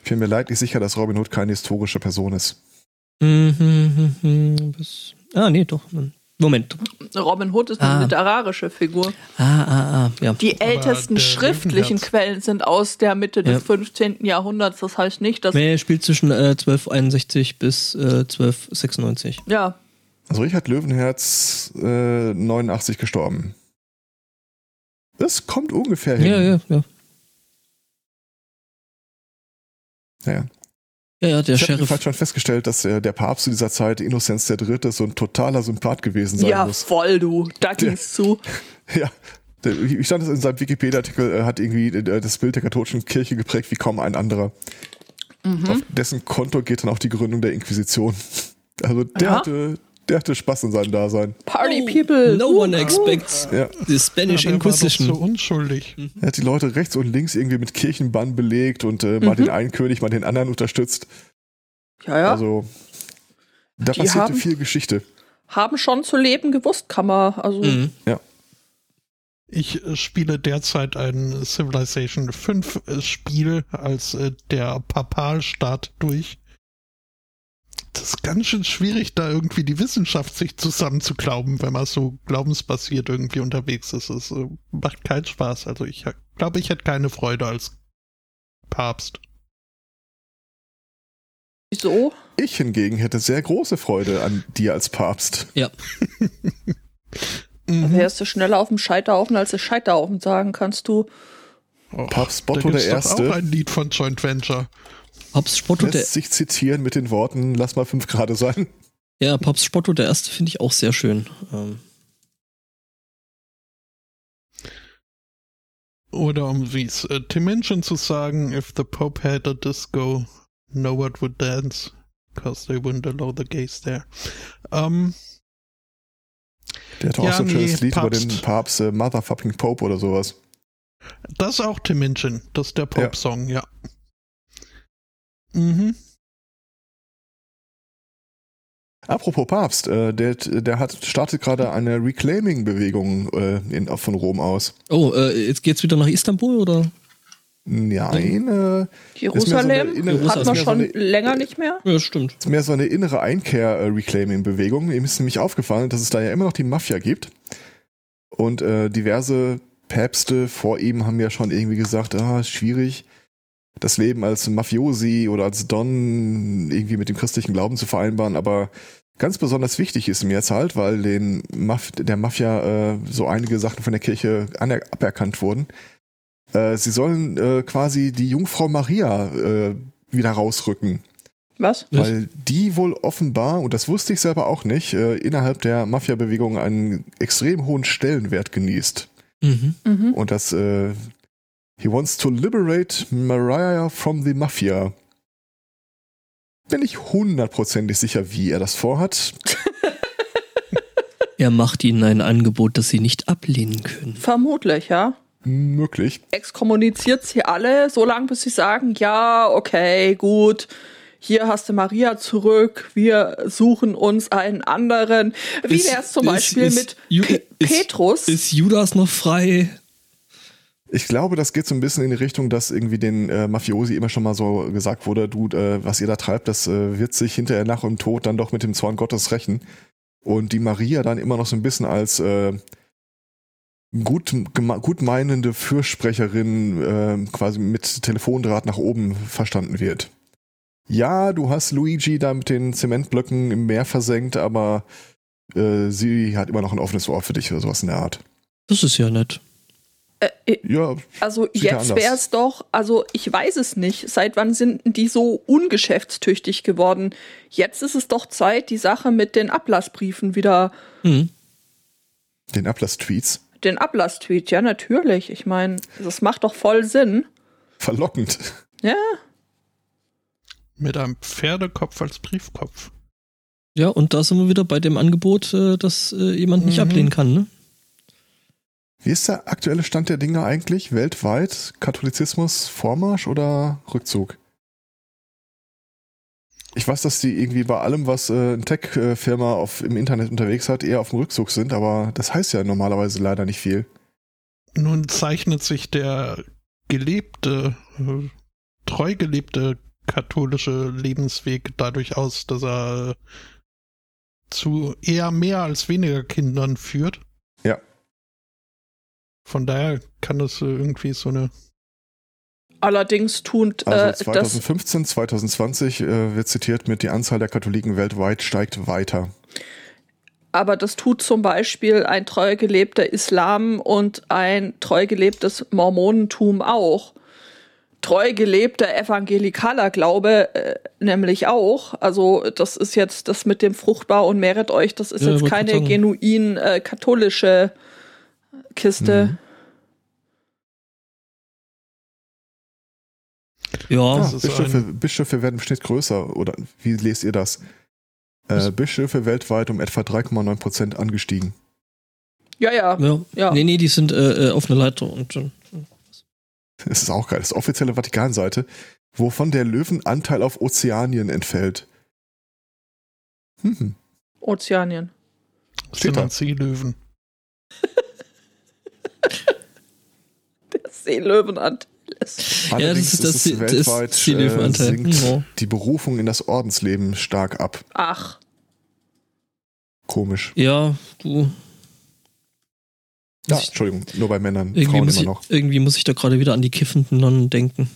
Ich bin mir leidlich sicher, dass Robin Hood keine historische Person ist. Mhm, mhm, mhm, bis, ah, nee, doch. Moment. Robin Hood ist eine Ah. literarische Figur. Ah, ah, ah, ja. Die ältesten schriftlichen Löwenherz- Quellen sind aus der Mitte des Ja. 15. Jahrhunderts. Das heißt nicht, dass. Nee, er spielt zwischen äh, 1261 bis äh, 1296. Ja, Also Richard Löwenherz, äh, 89 gestorben. Das kommt ungefähr hin. Ja, ja, ja. Naja. Ja, ja, der ich habe Sheriff. jedenfalls schon festgestellt, dass äh, der Papst zu dieser Zeit, Innozenz III., so ein totaler Sympath gewesen sein ja muss. voll, du. Da ging's zu. Ja. Der- Wie stand es in seinem Wikipedia-Artikel, er hat irgendwie äh, das Bild der katholischen Kirche geprägt wie kaum ein anderer. Mhm. Auf dessen Konto geht dann auch die Gründung der Inquisition. Also der, Ja. hatte, der hatte Spaß in seinem Dasein. Party People. No one expects Ja. the Spanish Ja, der war Inquisition. so unschuldig. Er hat die Leute rechts und links irgendwie mit Kirchenbann belegt und äh, Mhm. mal den einen König, mal den anderen unterstützt. Ja, ja. Also da Die passierte haben- viel Geschichte. Haben schon zu leben gewusst, kann man. Also, Mhm. Ich äh, spiele derzeit ein Civilization 5 äh, Spiel als äh, der Papalstaat durch. Das ist ganz schön schwierig, da irgendwie die Wissenschaft sich zusammenzuglauben, wenn man so glaubensbasiert irgendwie unterwegs ist. Es äh, macht keinen Spaß. Also ich glaube, ich hätte keine Freude als Papst. wieso? Ich hingegen hätte sehr große Freude an dir als Papst. Ja. Mhm. Wärst du schneller auf dem Scheiterhaufen, als du Scheiterhaufen sagen, kannst du. Och, Papst da Botto der doch Erste. auch ein Lied von Joint Venture. Papst Spotto der, Lässt sich zitieren mit den Worten, lass mal fünf Grade sein. ja, Papst Spotto der Erste finde ich auch sehr schön. Ähm, Oder um wie es äh, Tim Minchin zu sagen, if the Pope had a disco, no one would dance, because they wouldn't allow the gays there. Ähm, Der hat auch Ja, so ein schönes nee, Lied über Papst. den Papst, äh, Motherfucking Pope oder sowas. das ist auch Tim Minchin, das ist der Pope-Song, ja. Mhm. Apropos Papst, äh, der, der hat startet gerade eine Reclaiming-Bewegung äh, in- von Rom aus. oh, äh, jetzt geht's wieder nach Istanbul oder? Nein, äh, Jerusalem so innere- hat man mehr so schon eine- länger nicht mehr. Ja, stimmt. ist mehr so eine innere Einkehr-Reclaiming-Bewegung. Ihm ist nämlich aufgefallen, dass es da ja immer noch die Mafia gibt. Und äh, diverse Päpste vor ihm haben ja schon irgendwie gesagt, ah, ist schwierig, das Leben als Mafiosi oder als Don irgendwie mit dem christlichen Glauben zu vereinbaren. Aber ganz besonders wichtig ist ihm jetzt halt, weil den Maf der Mafia äh, so einige Sachen von der Kirche aberkannt wurden. Äh, sie sollen äh, quasi die Jungfrau Maria äh, wieder rausrücken. Was? Was? Weil die wohl offenbar, und das wusste ich selber auch nicht, äh, innerhalb der Mafia-Bewegung einen extrem hohen Stellenwert genießt. Mhm. Mhm. Und das, äh, he wants to liberate Mariah from the Mafia. Bin ich hundertprozentig sicher, wie er das vorhat. Er macht ihnen ein Angebot, das sie nicht ablehnen können. Vermutlich, ja. Möglich. Exkommuniziert sie alle, so lange bis sie sagen, ja, okay, gut. Hier hast du Maria zurück. Wir suchen uns einen anderen. Wie Ist- wär's zum ist- Beispiel ist mit Ju- Pe ist- Petrus? Ist Judas noch frei? Ich glaube, das geht so ein bisschen in die Richtung, dass irgendwie den äh, Mafiosi immer schon mal so gesagt wurde, du, äh, was ihr da treibt, das äh, wird sich hinterher nach dem Tod dann doch mit dem Zorn Gottes rächen. Und die Maria dann immer noch so ein bisschen als äh, gut, gema- gut meinende Fürsprecherin äh, quasi mit Telefondraht nach oben verstanden wird. Ja, du hast Luigi da mit den Zementblöcken im Meer versenkt, aber äh, sie hat immer noch ein offenes Ohr für dich oder sowas in der Art. Das ist ja nett. Äh, äh, Ja, also jetzt anders. wär's doch, also ich weiß es nicht. Seit wann sind die so ungeschäftstüchtig geworden? Jetzt ist es doch Zeit, die Sache mit den Ablassbriefen wieder, Mhm. den Ablass-Tweets. den Ablasstweet, ja natürlich. Ich meine, das macht doch voll Sinn. Verlockend. Ja, Mit einem Pferdekopf als Briefkopf. Ja, und da sind wir wieder bei dem Angebot, äh, dass äh, jemand nicht Mhm. ablehnen kann, ne? Wie ist der aktuelle Stand der Dinge eigentlich? Weltweit? Katholizismus, Vormarsch oder Rückzug? Ich weiß, dass die irgendwie bei allem, was äh, eine Tech-Firma im Internet unterwegs hat, eher auf dem Rückzug sind, aber das heißt ja normalerweise leider nicht viel. Nun zeichnet sich der gelebte, treu gelebte katholische Lebensweg dadurch aus, dass er zu eher mehr als weniger Kindern führt. Von daher kann das äh, irgendwie so eine allerdings tun äh, Also das 2015, 2020 äh, wird zitiert mit, die Anzahl der Katholiken weltweit steigt weiter. Aber das tut zum Beispiel ein treu gelebter Islam und ein treu gelebtes Mormonentum auch. Treu gelebter evangelikaler Glaube äh, nämlich auch. Also das ist jetzt das mit dem fruchtbar und mehret euch, das ist Ja, jetzt keine genuin äh, katholische Kiste. Mhm. Ja, Das Ah, ist Bischöfe, ein- Bischöfe werden im Schnitt größer, oder wie lest ihr das? Äh, Bischöfe weltweit um etwa 3,9 Prozent angestiegen. Ja, ja, ja. ja. Nee, nee, die sind äh, äh, auf einer Leiter und äh, Das ist auch geil. Das ist offizielle Vatikanseite, wovon der Löwenanteil auf Ozeanien entfällt. Hm. Ozeanien. Steht da. Seelöwen. Der Seelöwenanteil ist. Ja, das ist das, es das, weltweit das äh, sinkt Ja. die Berufung in das Ordensleben stark ab. Ach, Komisch. ja, du. Ja, Entschuldigung, nur bei Männern, Irgendwie Frauen muss, immer ich, noch. irgendwie muss ich da gerade wieder an die kiffenden Nonnen denken.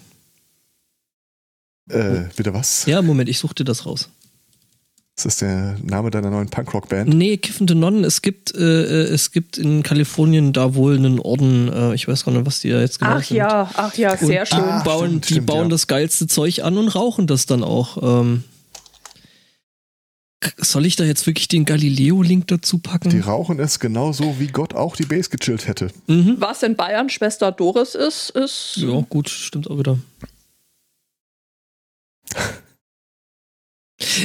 Äh, bitte was? Ja, Moment, ich such dir das raus. Das ist der Name deiner neuen Punkrock-Band. Nee, kiffende Nonnen, es gibt, äh, äh, es gibt in Kalifornien da wohl einen Orden, äh, ich weiß gar nicht, was die da jetzt genau ach sind. ja, ach ja, sehr und schön. Die Ah, bauen, stimmt, die stimmt, bauen ja. das geilste Zeug an und rauchen das dann auch. Ähm, soll ich da jetzt wirklich den Galileo-Link dazu packen? Die rauchen es genauso, wie Gott auch die Bass gechillt hätte. mhm. Was in Bayern Schwester Doris ist, ist. Ja, gut, stimmt auch wieder.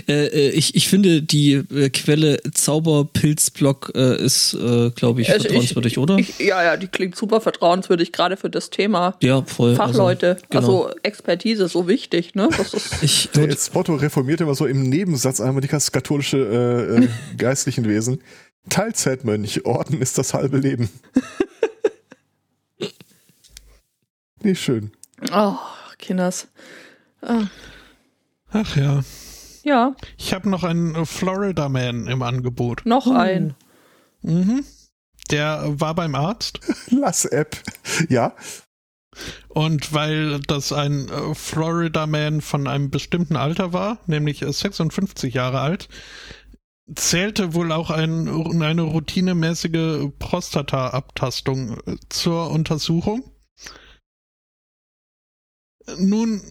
Äh, äh, ich, ich finde, die äh, Quelle Zauberpilzblock äh, ist, äh, glaube ich, Also vertrauenswürdig, oder? Ich, ja, ja, die klingt super vertrauenswürdig, gerade für das Thema. ja, voll. Fachleute, genau. also Expertise, so wichtig, ne? Das ist, Ich, Der jetzt Motto reformiert immer so im Nebensatz einmal die katholische äh, äh, geistlichen Wesen. Teilzeitmönch, Orden ist das halbe Leben. Nicht schön. oh, Kinders. Ah, Ach ja. Ja, Ich habe noch einen äh, Florida Man im Angebot. noch ein. Mhm. Der war beim Arzt Lass App. Ja, und weil das ein äh, Florida Man von einem bestimmten Alter war, nämlich äh, 56 Jahre alt, zählte wohl auch ein, eine routinemäßige Prostata-Abtastung äh, zur Untersuchung. Nun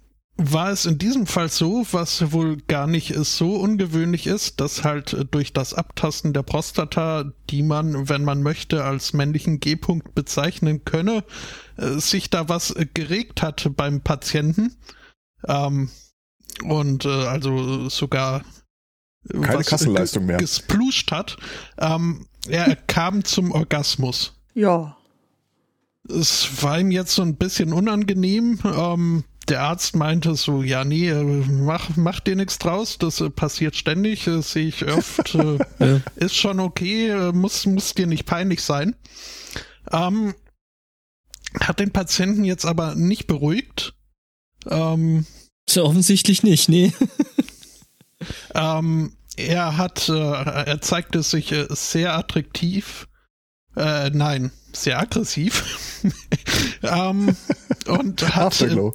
war es in diesem Fall so, was wohl gar nicht so ungewöhnlich ist, dass halt äh, durch das Abtasten der Prostata, die man, wenn man möchte, als männlichen G-Punkt bezeichnen könne, äh, sich da was äh, geregt hat beim Patienten. Ähm, und äh, also sogar Keine was, Kassenleistung mehr. gespluscht hat. Ähm, er kam zum Orgasmus. Ja. Es war ihm jetzt so ein bisschen unangenehm. Ähm, der Arzt meinte so, ja, nee, äh, mach, mach dir nichts draus, das äh, passiert ständig, äh, sehe ich oft, äh, Ja. ist schon okay, äh, muss, muss dir nicht peinlich sein. Ähm, hat den Patienten jetzt aber nicht beruhigt. Ähm, ja offensichtlich nicht, nee. Ähm, er hat, äh, er zeigte sich sehr attraktiv. Äh, nein, sehr aggressiv. ähm, und hat, Afterglow.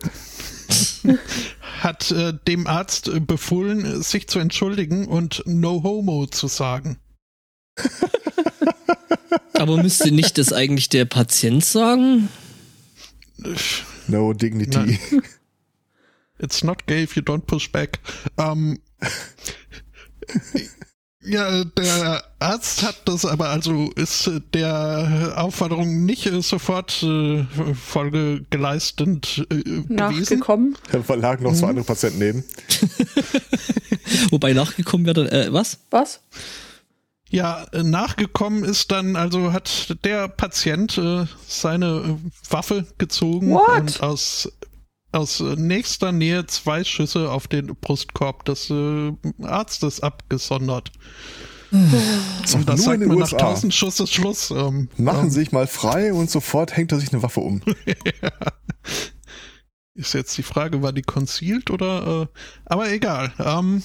hat äh, dem Arzt befohlen, sich zu entschuldigen und No Homo zu sagen. Aber müsste nicht das eigentlich der Patient sagen? No dignity. It's not gay if you don't push back. Ähm, Ja, der Arzt hat das aber also ist der Aufforderung nicht sofort äh, Folge geleistend äh, nachgekommen. Da lagen noch mhm. zwei andere Patienten neben. Wobei nachgekommen wäre, äh, was? Was? Ja, nachgekommen ist dann, also hat der Patient äh, seine Waffe gezogen What? und aus aus nächster Nähe zwei Schüsse auf den Brustkorb des äh, Arztes abgesondert. Und das sagt man nach 1000 Schuss ist Schluss. Ähm, Machen ähm, sich mal frei und sofort hängt er sich eine Waffe um. ja. Ist jetzt die Frage, war die concealed oder? Äh, aber egal. Ähm,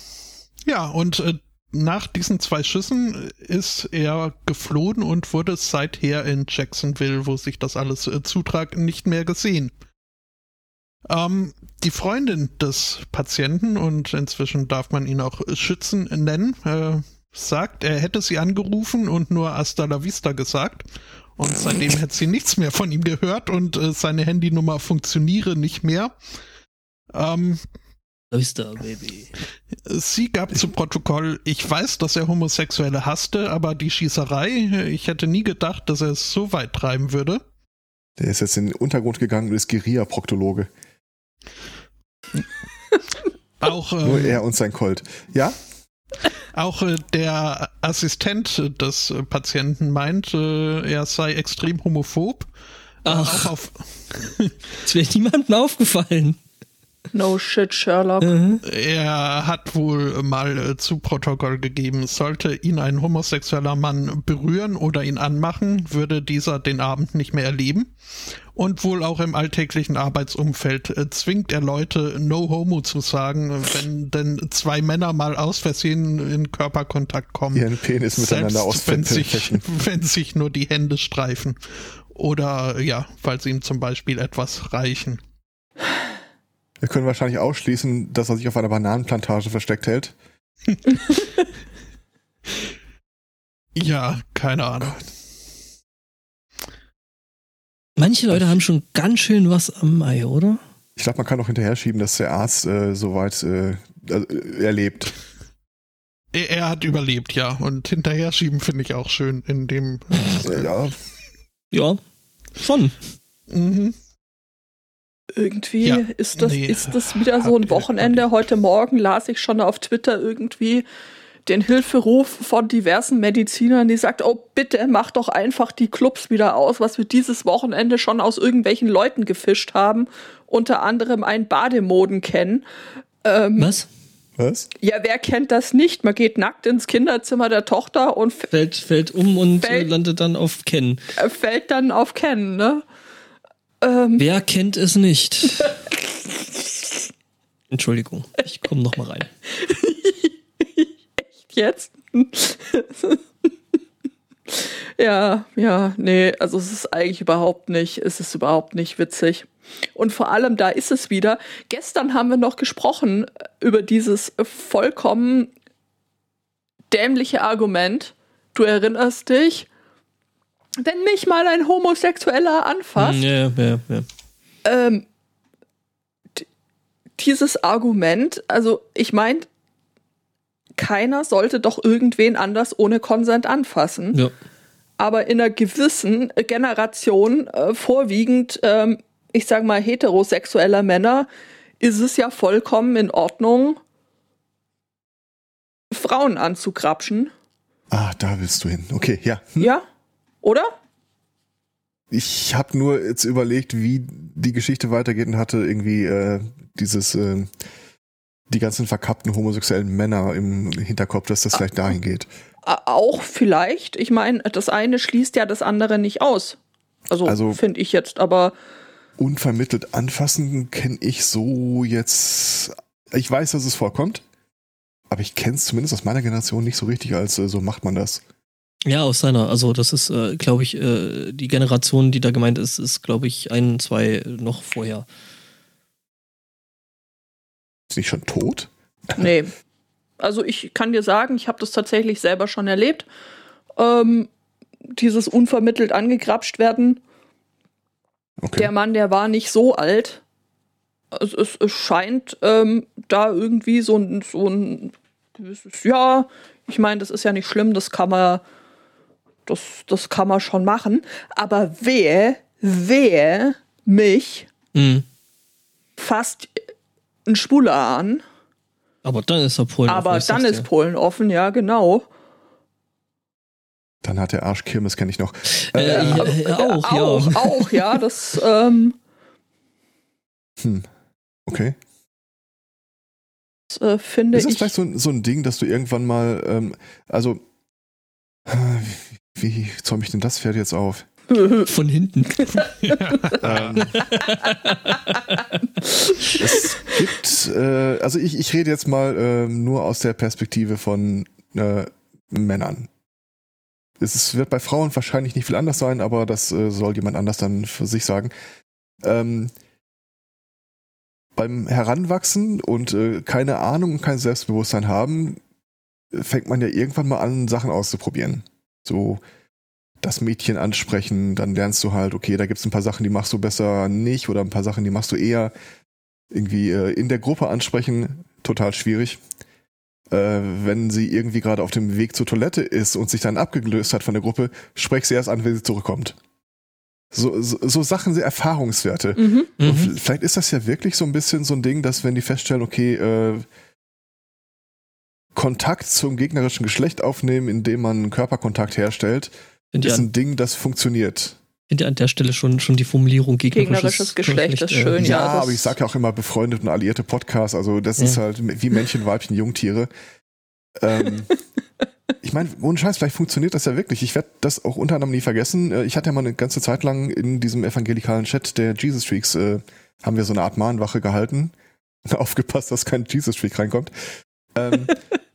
ja, und äh, nach diesen zwei Schüssen ist er geflohen und wurde seither in Jacksonville, wo sich das alles äh, zutrag, nicht mehr gesehen. Ähm, die Freundin des Patienten, und inzwischen darf man ihn auch Schützen nennen, äh, sagt, er hätte sie angerufen und nur Hasta la Vista gesagt. Und seitdem hätte sie nichts mehr von ihm gehört und äh, seine Handynummer funktioniere nicht mehr. Ähm, Vista, Baby. Sie gab zu Protokoll, ich weiß, dass er Homosexuelle hasste, aber die Schießerei, ich hätte nie gedacht, dass er es so weit treiben würde. Der ist jetzt in den Untergrund gegangen und ist Guerilla-Proktologe. Auch, Nur ähm, er und sein Colt. Ja? Auch äh, der Assistent des äh, Patienten meint, äh, er sei extrem homophob. Ach. Auch auf, Es wäre niemandem aufgefallen. No shit, Sherlock. Mhm. er hat wohl mal äh, zu Protokoll gegeben, sollte ihn ein homosexueller Mann berühren oder ihn anmachen, würde dieser den Abend nicht mehr erleben. Und wohl auch im alltäglichen Arbeitsumfeld äh, zwingt er Leute, no homo zu sagen, wenn denn zwei Männer mal aus Versehen in Körperkontakt kommen. Ihren Penis miteinander Selbst wenn sich, wenn sich nur die Hände streifen. Oder ja, weil sie ihm zum Beispiel etwas reichen. Wir können wahrscheinlich ausschließen, dass er sich auf einer Bananenplantage versteckt hält. Ja, keine Ahnung. Manche Leute haben schon ganz schön was am Ei, oder? Ich glaube, man kann auch hinterher schieben, dass der Arzt äh, soweit äh, äh, erlebt. Er, er hat überlebt, ja. Und hinterher schieben finde ich auch schön in dem. Äh, ja, Ja, schon. Mhm. Irgendwie Ja, ist, das, nee, ist das wieder so ein Wochenende. Heute Morgen las ich schon auf Twitter irgendwie den Hilferuf von diversen Medizinern, die sagt, oh bitte mach doch einfach die Clubs wieder aus, was wir dieses Wochenende schon aus irgendwelchen Leuten gefischt haben, unter anderem ein Bademoden kennen. Ähm, Was? was? ja, wer kennt das nicht? Man geht nackt ins Kinderzimmer der Tochter und Fällt, fällt um und Fällt- landet dann auf Ken. äh, fällt dann auf Ken, ne? Ähm, Wer kennt es nicht? Entschuldigung, ich komme noch mal rein. jetzt? ja, ja, nee, also es ist eigentlich überhaupt nicht, es ist überhaupt nicht witzig. Und vor allem, da ist es wieder. Gestern haben wir noch gesprochen über dieses vollkommen dämliche Argument. Du erinnerst dich, wenn mich mal ein Homosexueller anfasst, Hm, Ja, ja, ja. ähm, dieses Argument, also ich meine, keiner sollte doch irgendwen anders ohne Konsent anfassen, ja. aber in einer gewissen Generation, äh, vorwiegend, ähm, ich sag mal, heterosexueller Männer, ist es ja vollkommen in Ordnung, Frauen anzugrapschen. Ah, da willst du hin. Okay, ja. Hm. Ja? Oder? Ich habe nur jetzt überlegt, wie die Geschichte weitergeht und hatte irgendwie äh, dieses äh, die ganzen verkappten homosexuellen Männer im Hinterkopf, dass das vielleicht dahin geht. Auch vielleicht. Ich meine, das eine schließt ja das andere nicht aus. Also, Also- finde ich jetzt, aber Unvermittelt anfassen kenne ich so jetzt. Ich weiß, dass es vorkommt, aber ich kenne es zumindest aus meiner Generation nicht so richtig als äh, so macht man das. Ja, aus seiner. Also das ist, äh, glaube ich, äh, die Generation, die da gemeint ist, ist, glaube ich, ein, zwei noch vorher. Ist nicht schon tot? nee. Also ich kann dir sagen, ich habe das tatsächlich selber schon erlebt. Ähm, dieses unvermittelt angegrapscht werden. Okay. Der Mann, der war nicht so alt. Also es, es scheint ähm, da irgendwie so ein, so ein gewisses, ja, Ich meine, das ist ja nicht schlimm, das kann man, das, das kann man schon machen. Aber wehe, wehe mich Mhm. fast ein Schwuler an. Aber dann ist er Polen. aber offen, ich dann ist dir. Polen offen, ja, genau. Dann hat der Arsch Kirmes, kenne ich noch. Äh, Äh, ja, ja, auch, auch, ja. auch, ja. Das, ähm, hm. Okay. das äh, finde Ist das ich. vielleicht so, ein- so ein Ding, dass du irgendwann mal, ähm, also, äh, wie, zäume ich denn das Pferd jetzt auf? Von hinten. ähm, es gibt, äh, also ich, ich rede jetzt mal ähm, nur aus der Perspektive von äh, Männern. Es ist, wird bei Frauen wahrscheinlich nicht viel anders sein, aber das äh, soll jemand anders dann für sich sagen. Ähm, beim Heranwachsen und äh, keine Ahnung und kein Selbstbewusstsein haben, äh, fängt man ja irgendwann mal an, Sachen auszuprobieren. So das Mädchen ansprechen, dann lernst du halt, okay, da gibt's ein paar Sachen, die machst du besser nicht oder ein paar Sachen, die machst du eher. Irgendwie äh, in der Gruppe ansprechen, total schwierig. Äh, wenn sie irgendwie gerade auf dem Weg zur Toilette ist und sich dann abgelöst hat von der Gruppe, sprech sie erst an, wenn sie zurückkommt. So, so, so Sachen sind Erfahrungswerte. Mhm. Und Mhm. vielleicht ist das ja wirklich so ein bisschen so ein Ding, dass wenn die feststellen, okay, äh, Kontakt zum gegnerischen Geschlecht aufnehmen, indem man Körperkontakt herstellt, Finde ist ein Ding, das funktioniert. find ja an der Stelle schon, schon die Formulierung gegnerisches, Gegnerisches Geschlecht ist schön, Ja, Ja, aber ich sag ja auch immer befreundet und alliierte Podcasts, also das Ja. ist halt wie Männchen, Weibchen, Jungtiere. ähm, ich meine, ohne Scheiß, vielleicht funktioniert das ja wirklich. Ich werde das auch unter anderem nie vergessen. Äh, Ich hatte ja mal eine ganze Zeit lang in diesem evangelikalen Chat der Jesus Freaks, äh, haben wir so eine Art Mahnwache gehalten. Aufgepasst, dass kein Jesus Freak reinkommt. Ähm,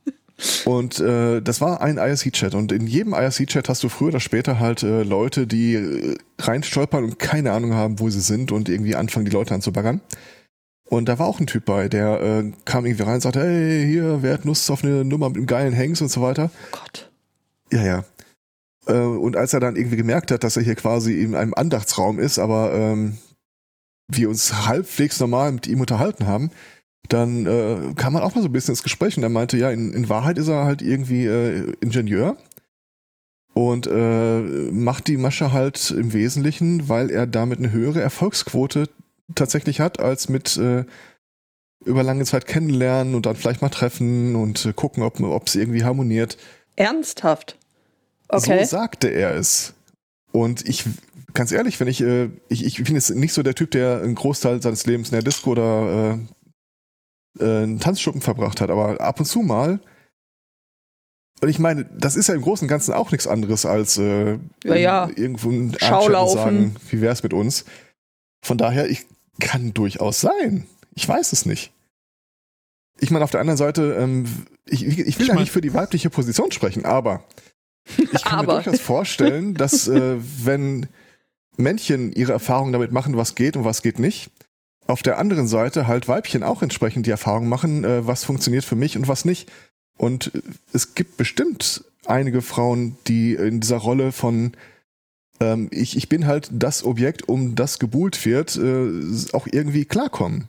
und äh, das war ein IRC-Chat und in jedem IRC-Chat hast du früher oder später halt äh, Leute, die äh, reinstolpern und keine Ahnung haben, wo sie sind und irgendwie anfangen, die Leute anzubaggern. Und da war auch ein Typ bei, der äh, kam irgendwie rein und sagte, hey, hier, wer hat Lust auf eine Nummer mit einem geilen Hengst und so weiter. Gott. Ja, ja. Äh, und als er dann irgendwie gemerkt hat, dass er hier quasi in einem Andachtsraum ist, aber ähm, wir uns halbwegs normal mit ihm unterhalten haben, dann äh, kam man auch mal so ein bisschen ins Gespräch und er meinte, ja, in, in Wahrheit ist er halt irgendwie äh, Ingenieur und äh, macht die Masche halt im Wesentlichen, weil er damit eine höhere Erfolgsquote tatsächlich hat, als mit äh, über lange Zeit kennenlernen und dann vielleicht mal treffen und äh, gucken, ob es irgendwie harmoniert. Ernsthaft. Okay. So sagte er es. Und ich, ganz ehrlich, wenn ich, äh, ich, ich bin jetzt nicht so der Typ, der einen Großteil seines Lebens in der Disco oder äh, äh, einen Tanzschuppen verbracht hat, aber ab und zu mal. Und ich meine, das ist ja im Großen und Ganzen auch nichts anderes als äh, Ja, ja. irgendwo ein sagen, wie wär's mit uns. Von daher, ich kann durchaus sein. Ich weiß es nicht. Ich meine, auf der anderen Seite, ähm, ich, ich will Ich ja mein- nicht für die weibliche Position sprechen, aber ich kann Aber. mir durchaus vorstellen, dass äh, wenn Männchen ihre Erfahrungen damit machen, was geht und was geht nicht, auf der anderen Seite halt Weibchen auch entsprechend die Erfahrung machen, äh, was funktioniert für mich und was nicht. Und äh, es gibt bestimmt einige Frauen, die in dieser Rolle von ähm, ich, ich bin halt das Objekt, um das gebuhlt wird, äh, auch irgendwie klarkommen.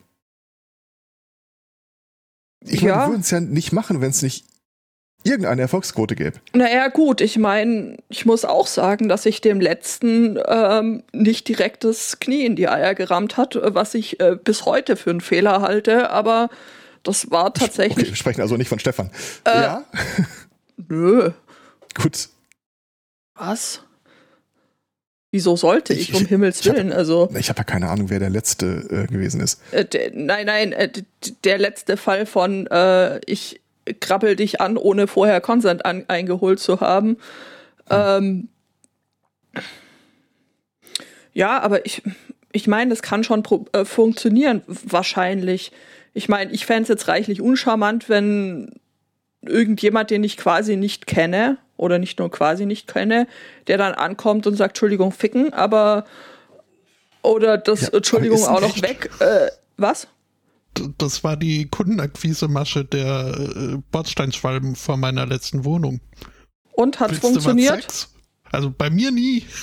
Ich meine, Ja. die würden es ja nicht machen, wenn es nicht irgendeine Erfolgsquote gäbe. Naja, gut, ich meine, ich muss auch sagen, dass ich dem letzten ähm, nicht direkt das Knie in die Eier gerammt hat, was ich äh, bis heute für einen Fehler halte, aber das war Okay, tatsächlich. wir sprechen also nicht von Stefan. Äh. ja, Nö. gut. Was? Wieso sollte Ich- ich, um Himmels ich hab- Willen? Also, Ich habe ja keine Ahnung, wer der Letzte äh, gewesen ist. äh, der, nein, nein, äh, der letzte Fall von äh, ich krabbel dich an, ohne vorher Consent an, eingeholt zu haben. Ähm, ja, aber ich, ich meine, das kann schon äh, funktionieren, wahrscheinlich. Ich meine, ich fände es jetzt reichlich uncharmant, wenn irgendjemand, den ich quasi nicht kenne, oder nicht nur quasi nicht kenne, der dann ankommt und sagt, Entschuldigung, ficken, aber oder das, Ja, Entschuldigung, auch noch weg. Äh, was? Das war die Kundenakquise-Masche der äh, Bordsteinschwalben vor meiner letzten Wohnung. Und hat's Willst funktioniert? Also bei mir nie.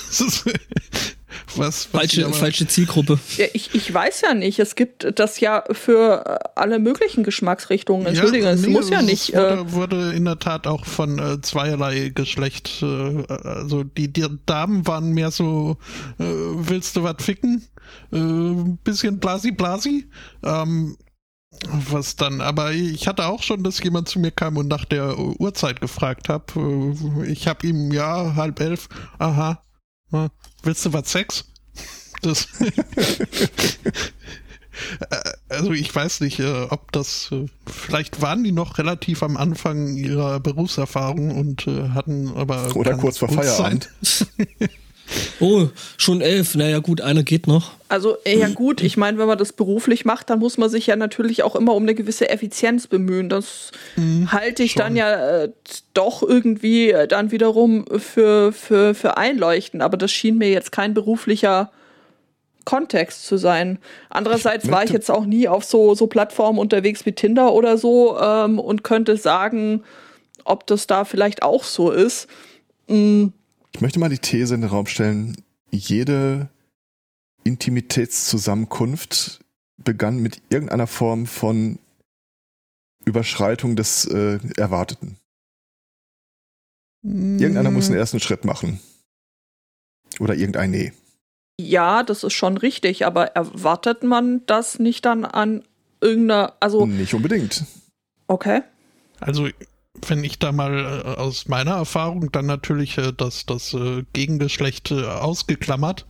Was, was falsche, falsche Zielgruppe. Ja, ich, ich weiß ja nicht. Es gibt das ja für alle möglichen Geschmacksrichtungen. Entschuldigung, ja, es muss ja nicht. Es wurde, äh, wurde, in der Tat auch von äh, zweierlei Geschlecht. Äh, also die, die Damen waren mehr so, äh, willst du was ficken? Äh, bisschen blasi blasi. Ähm, was dann, aber ich hatte auch schon, dass jemand zu mir kam und nach der Uhrzeit gefragt hat. Äh, ich habe ihm, ja, halb elf, aha, willst du was Sex? Das. Äh, also ich weiß nicht, äh, ob das, vielleicht waren die noch relativ am Anfang ihrer Berufserfahrung und hatten aber. Oder kurz vor Feierabend. Oh, schon elf. Naja, gut, einer geht noch. Also, ja, gut. Ich meine, wenn man das beruflich macht, dann muss man sich ja natürlich auch immer um eine gewisse Effizienz bemühen. Das mhm, halte ich schon. dann ja äh, doch irgendwie äh, dann wiederum für, für, für einleuchten. Aber das schien mir jetzt kein beruflicher Kontext zu sein. Andererseits war ich jetzt auch nie auf so, so Plattformen unterwegs wie Tinder oder so ähm, und könnte sagen, ob das da vielleicht auch so ist. Mhm ich möchte mal die These in den Raum stellen, jede Intimitätszusammenkunft begann mit irgendeiner Form von Überschreitung des äh, Erwarteten. Irgendeiner muss einen ersten Schritt machen. Oder irgendein Nee. Ja, das ist schon richtig, aber erwartet man das nicht dann an irgendeiner, also. Nicht unbedingt. Okay. Also wenn ich da mal äh, aus meiner Erfahrung dann natürlich äh, das, das äh, Gegengeschlecht äh, ausgeklammert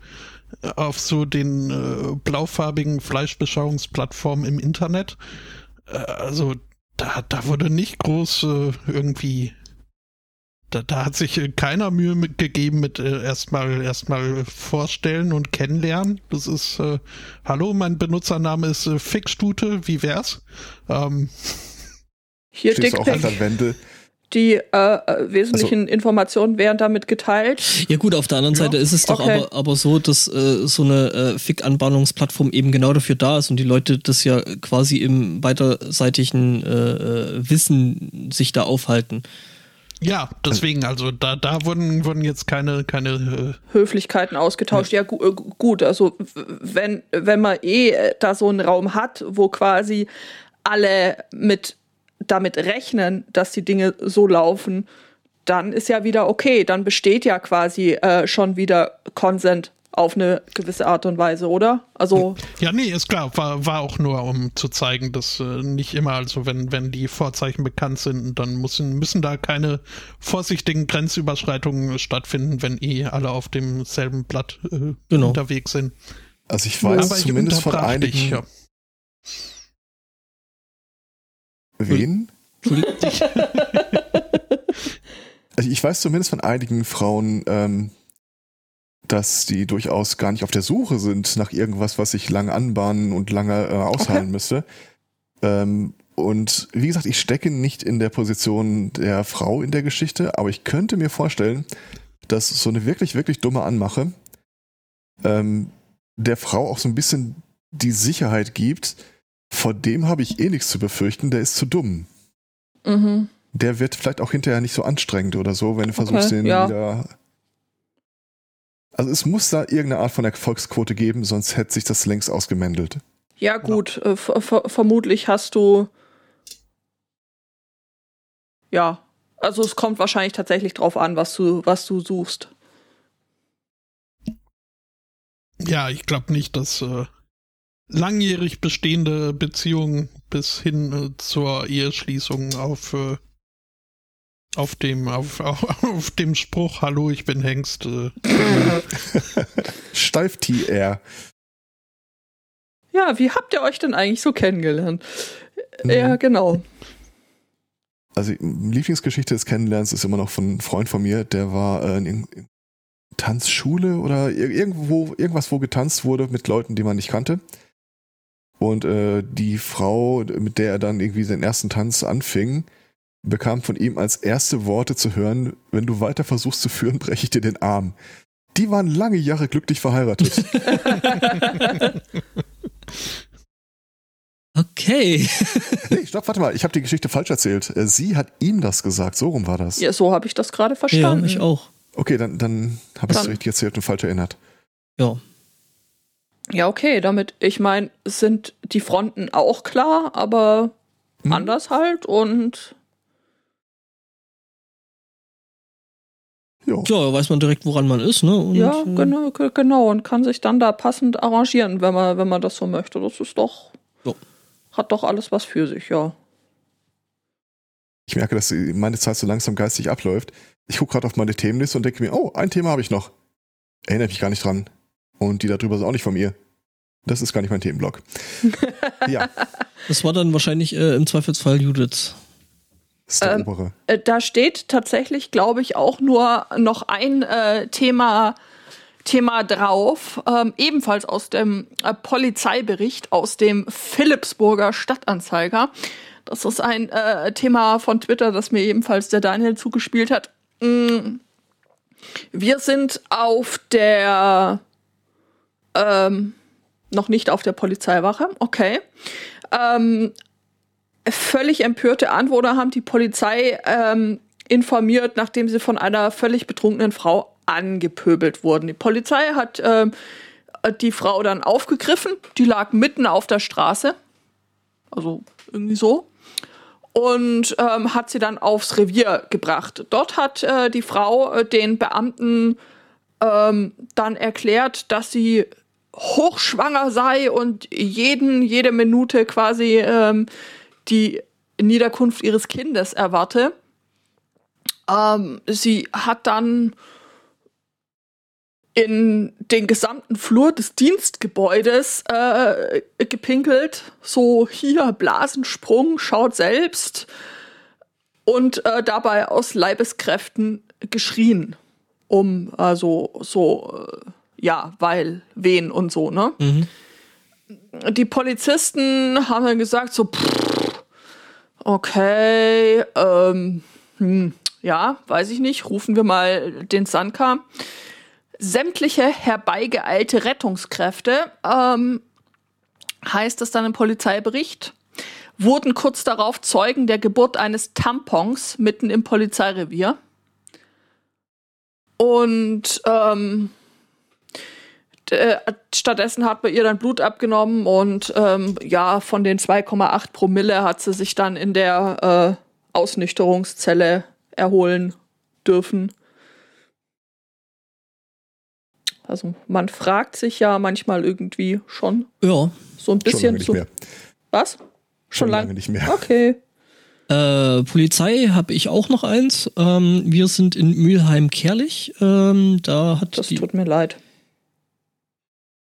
äh, auf so den äh, blaufarbigen Fleischbeschauungsplattformen im Internet. also da, da wurde nicht groß irgendwie da, da hat sich keiner Mühe mit gegeben mit äh, erstmal erstmal vorstellen und kennenlernen. Das ist äh, Hallo, mein Benutzername ist äh, Fixstute, wie wär's? Ähm, hier auch an Wende. Die äh, äh, wesentlichen also, Informationen werden damit geteilt. Ja gut, auf der anderen ja. Seite ist es doch okay. aber, aber so, dass äh, so eine äh, Fick-Anbahnungsplattform eben genau dafür da ist und die Leute das ja quasi im beiderseitigen äh, äh Wissen sich da aufhalten. Ja, deswegen, also da, da wurden, wurden jetzt keine, keine äh Höflichkeiten ausgetauscht. Ja, gu gut, also wenn, wenn man eh da so einen Raum hat, wo quasi alle mit damit rechnen, dass die Dinge so laufen, dann ist ja wieder okay, dann besteht ja quasi äh, schon wieder Consent auf eine gewisse Art und Weise, oder? Also ja, nee, ist klar, war, war auch nur, um zu zeigen, dass äh, nicht immer, also wenn, wenn die Vorzeichen bekannt sind, dann müssen, müssen da keine vorsichtigen Grenzüberschreitungen stattfinden, wenn eh alle auf demselben Blatt äh, genau. unterwegs sind. Also ich weiß Aber zumindest ich von einigen. Dich, ja. Wen? also ich weiß zumindest von einigen Frauen, ähm, dass die durchaus gar nicht auf der Suche sind nach irgendwas, was sich lange anbahnen und lange äh, aushalten okay. müsste. Ähm, und wie gesagt, ich stecke nicht in der Position der Frau in der Geschichte, aber ich könnte mir vorstellen, dass so eine wirklich, wirklich dumme Anmache ähm, der Frau auch so ein bisschen die Sicherheit gibt, vor dem habe ich eh nichts zu befürchten, der ist zu dumm. Mhm. Der wird vielleicht auch hinterher nicht so anstrengend oder so, wenn du versuchst, okay, den ja. wieder. Also es muss da irgendeine Art von Erfolgsquote geben, sonst hätte sich das längst ausgemändelt. Ja, gut, ja. Äh, vermutlich hast du. Ja, also es kommt wahrscheinlich tatsächlich drauf an, was du, was du suchst. Ja, ich glaube nicht, dass äh, langjährig bestehende Beziehung bis hin äh, zur Eheschließung auf äh, auf dem auf, auf, auf, dem Spruch Hallo, ich bin Hengst. Äh, Steif TR. Ja, wie habt ihr euch denn eigentlich so kennengelernt? Mhm. Ja, genau. Also Lieblingsgeschichte des Kennenlernens ist immer noch von einem Freund von mir, der war äh, in Tanzschule oder irgendwo irgendwas, wo getanzt wurde mit Leuten, die man nicht kannte. Und äh, die Frau, mit der er dann irgendwie den ersten Tanz anfing, bekam von ihm als erste Worte zu hören, wenn du weiter versuchst zu führen, breche ich dir den Arm. Die waren lange Jahre glücklich verheiratet. okay. nee, stopp, warte mal, ich habe die Geschichte falsch erzählt. Äh, sie hat ihm das gesagt, so rum war das. Ja, so habe ich das gerade verstanden. Ja, ich auch. Okay, dann, dann habe ich es richtig erzählt und falsch erinnert. Ja. Ja, okay, damit, ich meine, sind die Fronten auch klar, aber Mhm. anders halt und Ja. Ja, weiß man direkt, woran man ist, ne? Und, ja, genau, ge- genau, und kann sich dann da passend arrangieren, wenn man, wenn man das so möchte. Das ist doch, Ja. hat doch alles was für sich, ja. Ich merke, dass meine Zeit so langsam geistig abläuft. Ich gucke gerade auf meine Themenliste und denke mir, oh, ein Thema habe ich noch. Erinnere mich gar nicht dran. Und die da drüber sind auch nicht von mir. Das ist gar nicht mein Themenblock. ja, Das war dann wahrscheinlich äh, im Zweifelsfall Judith. das ist der Ähm. Äh, Da steht tatsächlich, glaube ich, auch nur noch ein äh, Thema, Thema drauf, ähm, ebenfalls aus dem äh, Polizeibericht aus dem Philipsburger Stadtanzeiger. Das ist ein äh, Thema von Twitter, das mir ebenfalls der Daniel zugespielt hat. Mm. Wir sind auf der ähm, noch nicht auf der Polizeiwache, okay. Ähm, völlig empörte Anwohner haben die Polizei ähm, informiert, nachdem sie von einer völlig betrunkenen Frau angepöbelt wurden. Die Polizei hat ähm, die Frau dann aufgegriffen, die lag mitten auf der Straße, also irgendwie so, und ähm, hat sie dann aufs Revier gebracht. Dort hat äh, die Frau äh, den Beamten ähm, dann erklärt, dass sie hochschwanger sei und jeden, jede Minute quasi ähm, die Niederkunft ihres Kindes erwarte. Ähm, sie hat dann in den gesamten Flur des Dienstgebäudes äh, gepinkelt. So hier Blasensprung, schaut selbst. Und äh, dabei aus Leibeskräften geschrien. Um, also so, äh, ja, weil, wen und so, ne? Mhm. die Polizisten haben dann gesagt, so, pff, okay, ähm, hm, ja, weiß ich nicht, rufen wir mal den Sanka. Sämtliche herbeigeeilte Rettungskräfte, ähm, heißt es dann im Polizeibericht, wurden kurz darauf Zeugen der Geburt eines Tampons mitten im Polizeirevier. Und ähm, äh, stattdessen hat man ihr dann Blut abgenommen und ähm, ja, von den 2,8 Promille hat sie sich dann in der äh, Ausnüchterungszelle erholen dürfen. Also man fragt sich ja manchmal irgendwie schon Ja. so ein Schon lange bisschen nicht zu. mehr. Was? Schon lang- lange nicht mehr. Okay. Äh, Polizei habe ich auch noch eins. Ähm, wir sind in Mülheim-Kerlich. Ähm, da hat Das die. tut mir leid.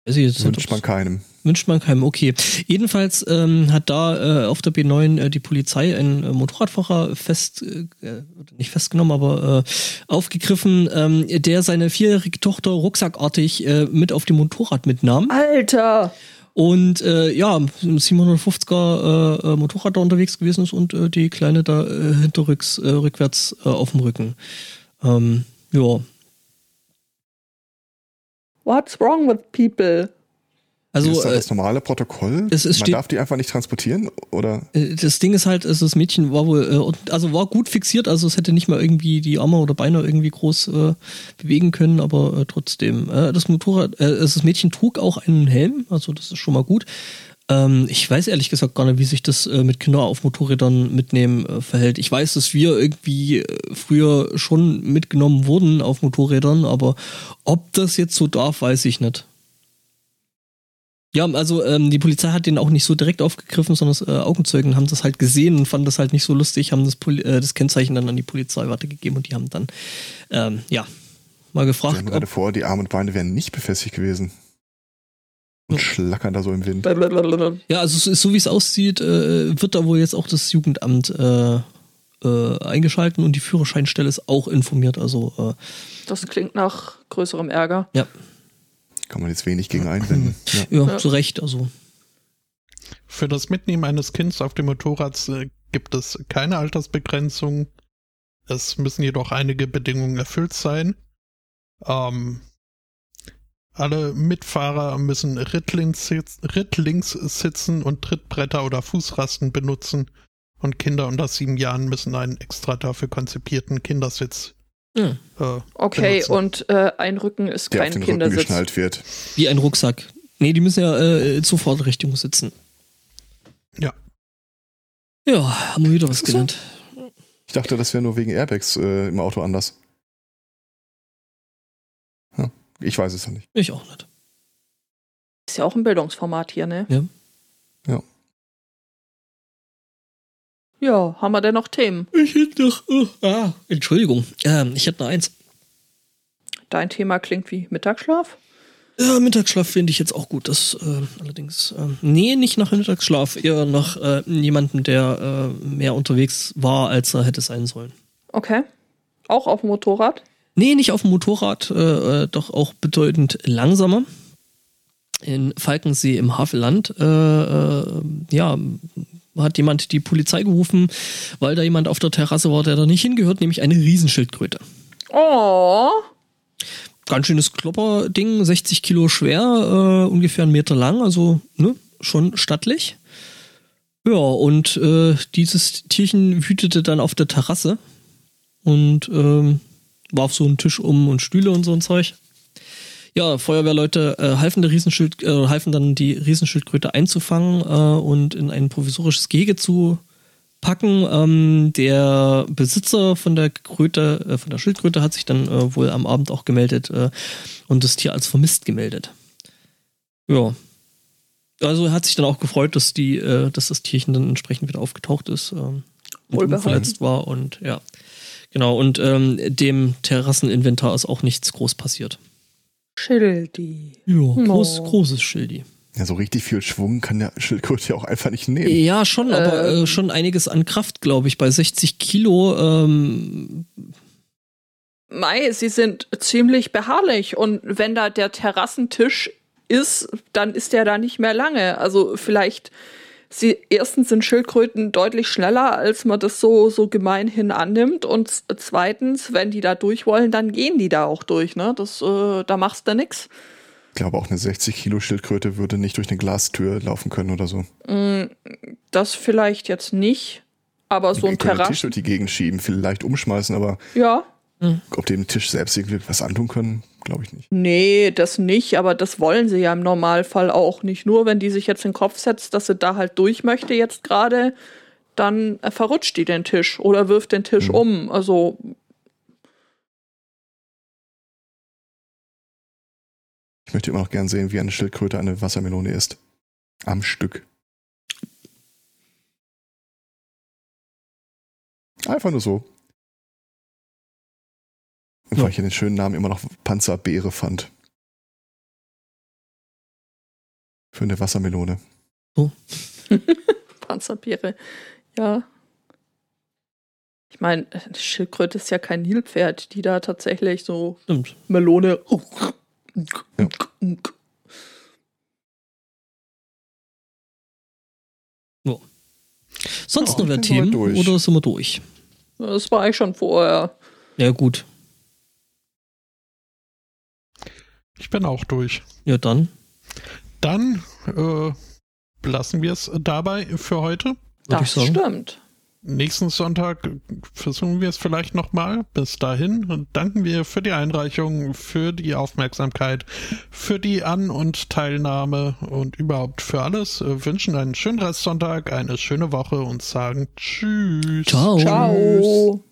Nicht, Wünscht man keinem. Wünscht man keinem, okay. Jedenfalls ähm, hat da äh, auf der B9 äh, die Polizei einen äh, Motorradfahrer fest, äh, äh, nicht festgenommen, aber äh, aufgegriffen, ähm, der seine vierjährige Tochter rucksackartig äh, mit auf dem Motorrad mitnahm. Alter! Und äh, ja, im 750er äh, äh, Motorrad da unterwegs gewesen ist und äh, die Kleine da äh, hinterrücks, äh, rückwärts äh, auf dem Rücken. Ähm, ja, What's wrong with people? also ist das äh, das normale Protokoll? es- es man darf die einfach nicht transportieren? Oder? Äh, Das Ding ist halt, also das Mädchen war wohl, äh, also war gut fixiert, also es hätte nicht mal irgendwie die Arme oder Beine irgendwie groß äh, bewegen können, aber äh, trotzdem. Äh, das Motorrad, äh, das Mädchen trug auch einen Helm, also das ist schon mal gut. Ähm, ich weiß ehrlich gesagt gar nicht, wie sich das äh, mit Kindern auf Motorrädern mitnehmen äh, verhält. Ich weiß, dass wir irgendwie äh, früher schon mitgenommen wurden auf Motorrädern, aber ob das jetzt so darf, weiß ich nicht. Ja, also ähm, die Polizei hat den auch nicht so direkt aufgegriffen, sondern äh, Augenzeugen haben das halt gesehen und fanden das halt nicht so lustig, haben das, Poli äh, das Kennzeichen dann an die Polizei weitergegeben und die haben dann, ähm, ja, mal gefragt, haben gerade vor, die Arme und Beine wären nicht befestigt gewesen. Und schlackern da so im Wind. Ja, also so wie es aussieht, äh, wird da wohl jetzt auch das Jugendamt äh, äh, eingeschalten und die Führerscheinstelle ist auch informiert, also äh, Das klingt nach größerem Ärger. ja, Kann man jetzt wenig gegen einwenden. Ja. ja, Ja. zu Recht, also Für das Mitnehmen eines Kindes auf dem Motorrad äh, gibt es keine Altersbegrenzung. Es müssen jedoch einige Bedingungen erfüllt sein. Ähm, alle Mitfahrer müssen Rittlings, sitz- Rittlings sitzen und Trittbretter oder Fußrasten benutzen. Und Kinder unter sieben Jahren müssen einen extra dafür konzipierten Kindersitz. ja, Äh, Okay, benutzen. und äh, ein Rücken ist Der auf kein den Rücken Kindersitz. geschnallt wird. wie ein Rucksack. Nee, die müssen ja äh, zur Fahrtrichtung sitzen. Ja. Ja, haben wir wieder was So. gelernt. Ich dachte, das wäre nur wegen Airbags äh, im Auto anders. Ich weiß es ja nicht. Ich auch nicht. Ist ja auch ein Bildungsformat hier, ne? Ja. Ja. Ja, haben wir denn noch Themen? Ich hätte noch. Oh, ah, Entschuldigung. Ähm, ich hätte noch eins. Dein Thema klingt wie Mittagsschlaf. Ja, Mittagsschlaf finde ich jetzt auch gut. Das äh, allerdings. Äh, nee, nicht nach Mittagsschlaf, eher nach äh, jemandem, der äh, mehr unterwegs war, als er hätte sein sollen. Okay. Auch auf dem Motorrad? Nee, nicht auf dem Motorrad, äh, äh, doch auch bedeutend langsamer. In Falkensee im Havelland, äh, äh, ja, hat jemand die Polizei gerufen, weil da jemand auf der Terrasse war, der da nicht hingehört, nämlich eine Riesenschildkröte. Oh. Ganz schönes Klopperding, 60 Kilo schwer, äh, ungefähr einen Meter lang, also ne, schon stattlich. Ja, und äh, dieses Tierchen wütete dann auf der Terrasse und ähm, warf so einen Tisch um und Stühle und so ein Zeug. Ja, Feuerwehrleute äh, halfen, der Riesenschild, äh, halfen dann die Riesenschildkröte einzufangen äh, und in ein provisorisches Gehege zu packen. Ähm, der Besitzer von der Kröte, äh, von der Schildkröte hat sich dann äh, wohl am Abend auch gemeldet äh, und das Tier als vermisst gemeldet. Ja. Also er hat sich dann auch gefreut, dass die, äh, dass das Tierchen dann entsprechend wieder aufgetaucht ist, ähm, und unverletzt war und ja. Genau, und ähm, dem Terrasseninventar ist auch nichts groß passiert. Schildi. Ja, groß, Oh. großes Schildi. Ja, so richtig viel Schwung kann der Schildkröte ja auch einfach nicht nehmen. Ja, schon, aber Ähm. äh, schon einiges an Kraft, glaube ich. Bei 60 Kilo, ähm, Mai, sie sind ziemlich beharrlich und wenn da der Terrassentisch ist, dann ist der da nicht mehr lange. Also vielleicht, sie, erstens sind Schildkröten deutlich schneller, als man das so, so gemeinhin annimmt und zweitens, wenn die da durch wollen, dann gehen die da auch durch, ne? Das, äh, da machst du nix. Ich glaube, auch eine 60 Kilo Schildkröte würde nicht durch eine Glastür laufen können oder so. Das vielleicht jetzt nicht, aber so ein den Tisch Terrassen, durch die Gegend schieben, vielleicht umschmeißen, aber ja, ob dem Tisch selbst irgendwie was antun können, glaube ich nicht. Nee, das nicht, aber das wollen sie ja im Normalfall auch. Nicht nur, wenn die sich jetzt in den Kopf setzt, dass sie da halt durch möchte jetzt gerade, dann äh, verrutscht die den Tisch oder wirft den Tisch Mhm. um. Also, Ich möchte immer noch gern sehen, wie eine Schildkröte eine Wassermelone isst. Am Stück. Einfach nur so. Weil ich ja den schönen Namen immer noch Panzerbeere fand. Für eine Wassermelone. Panzerbeere, ja. Ich meine, eine Schildkröte ist ja kein Nilpferd, die da tatsächlich so stimmt. Melone. Ja. Sonst Ja, noch wer ich bin soweit Themen oder sind wir durch? Das war ich schon vorher. Ja, gut. Ich bin auch durch. Ja, dann Dann äh, lassen wir es dabei für heute. Das sagen. stimmt. Nächsten Sonntag versuchen wir es vielleicht nochmal. Bis dahin danken wir für die Einreichung, für die Aufmerksamkeit, für die An- und Teilnahme und überhaupt für alles. Äh, Wünschen einen schönen Restsonntag, eine schöne Woche und sagen Tschüss. Ciao. Ciao.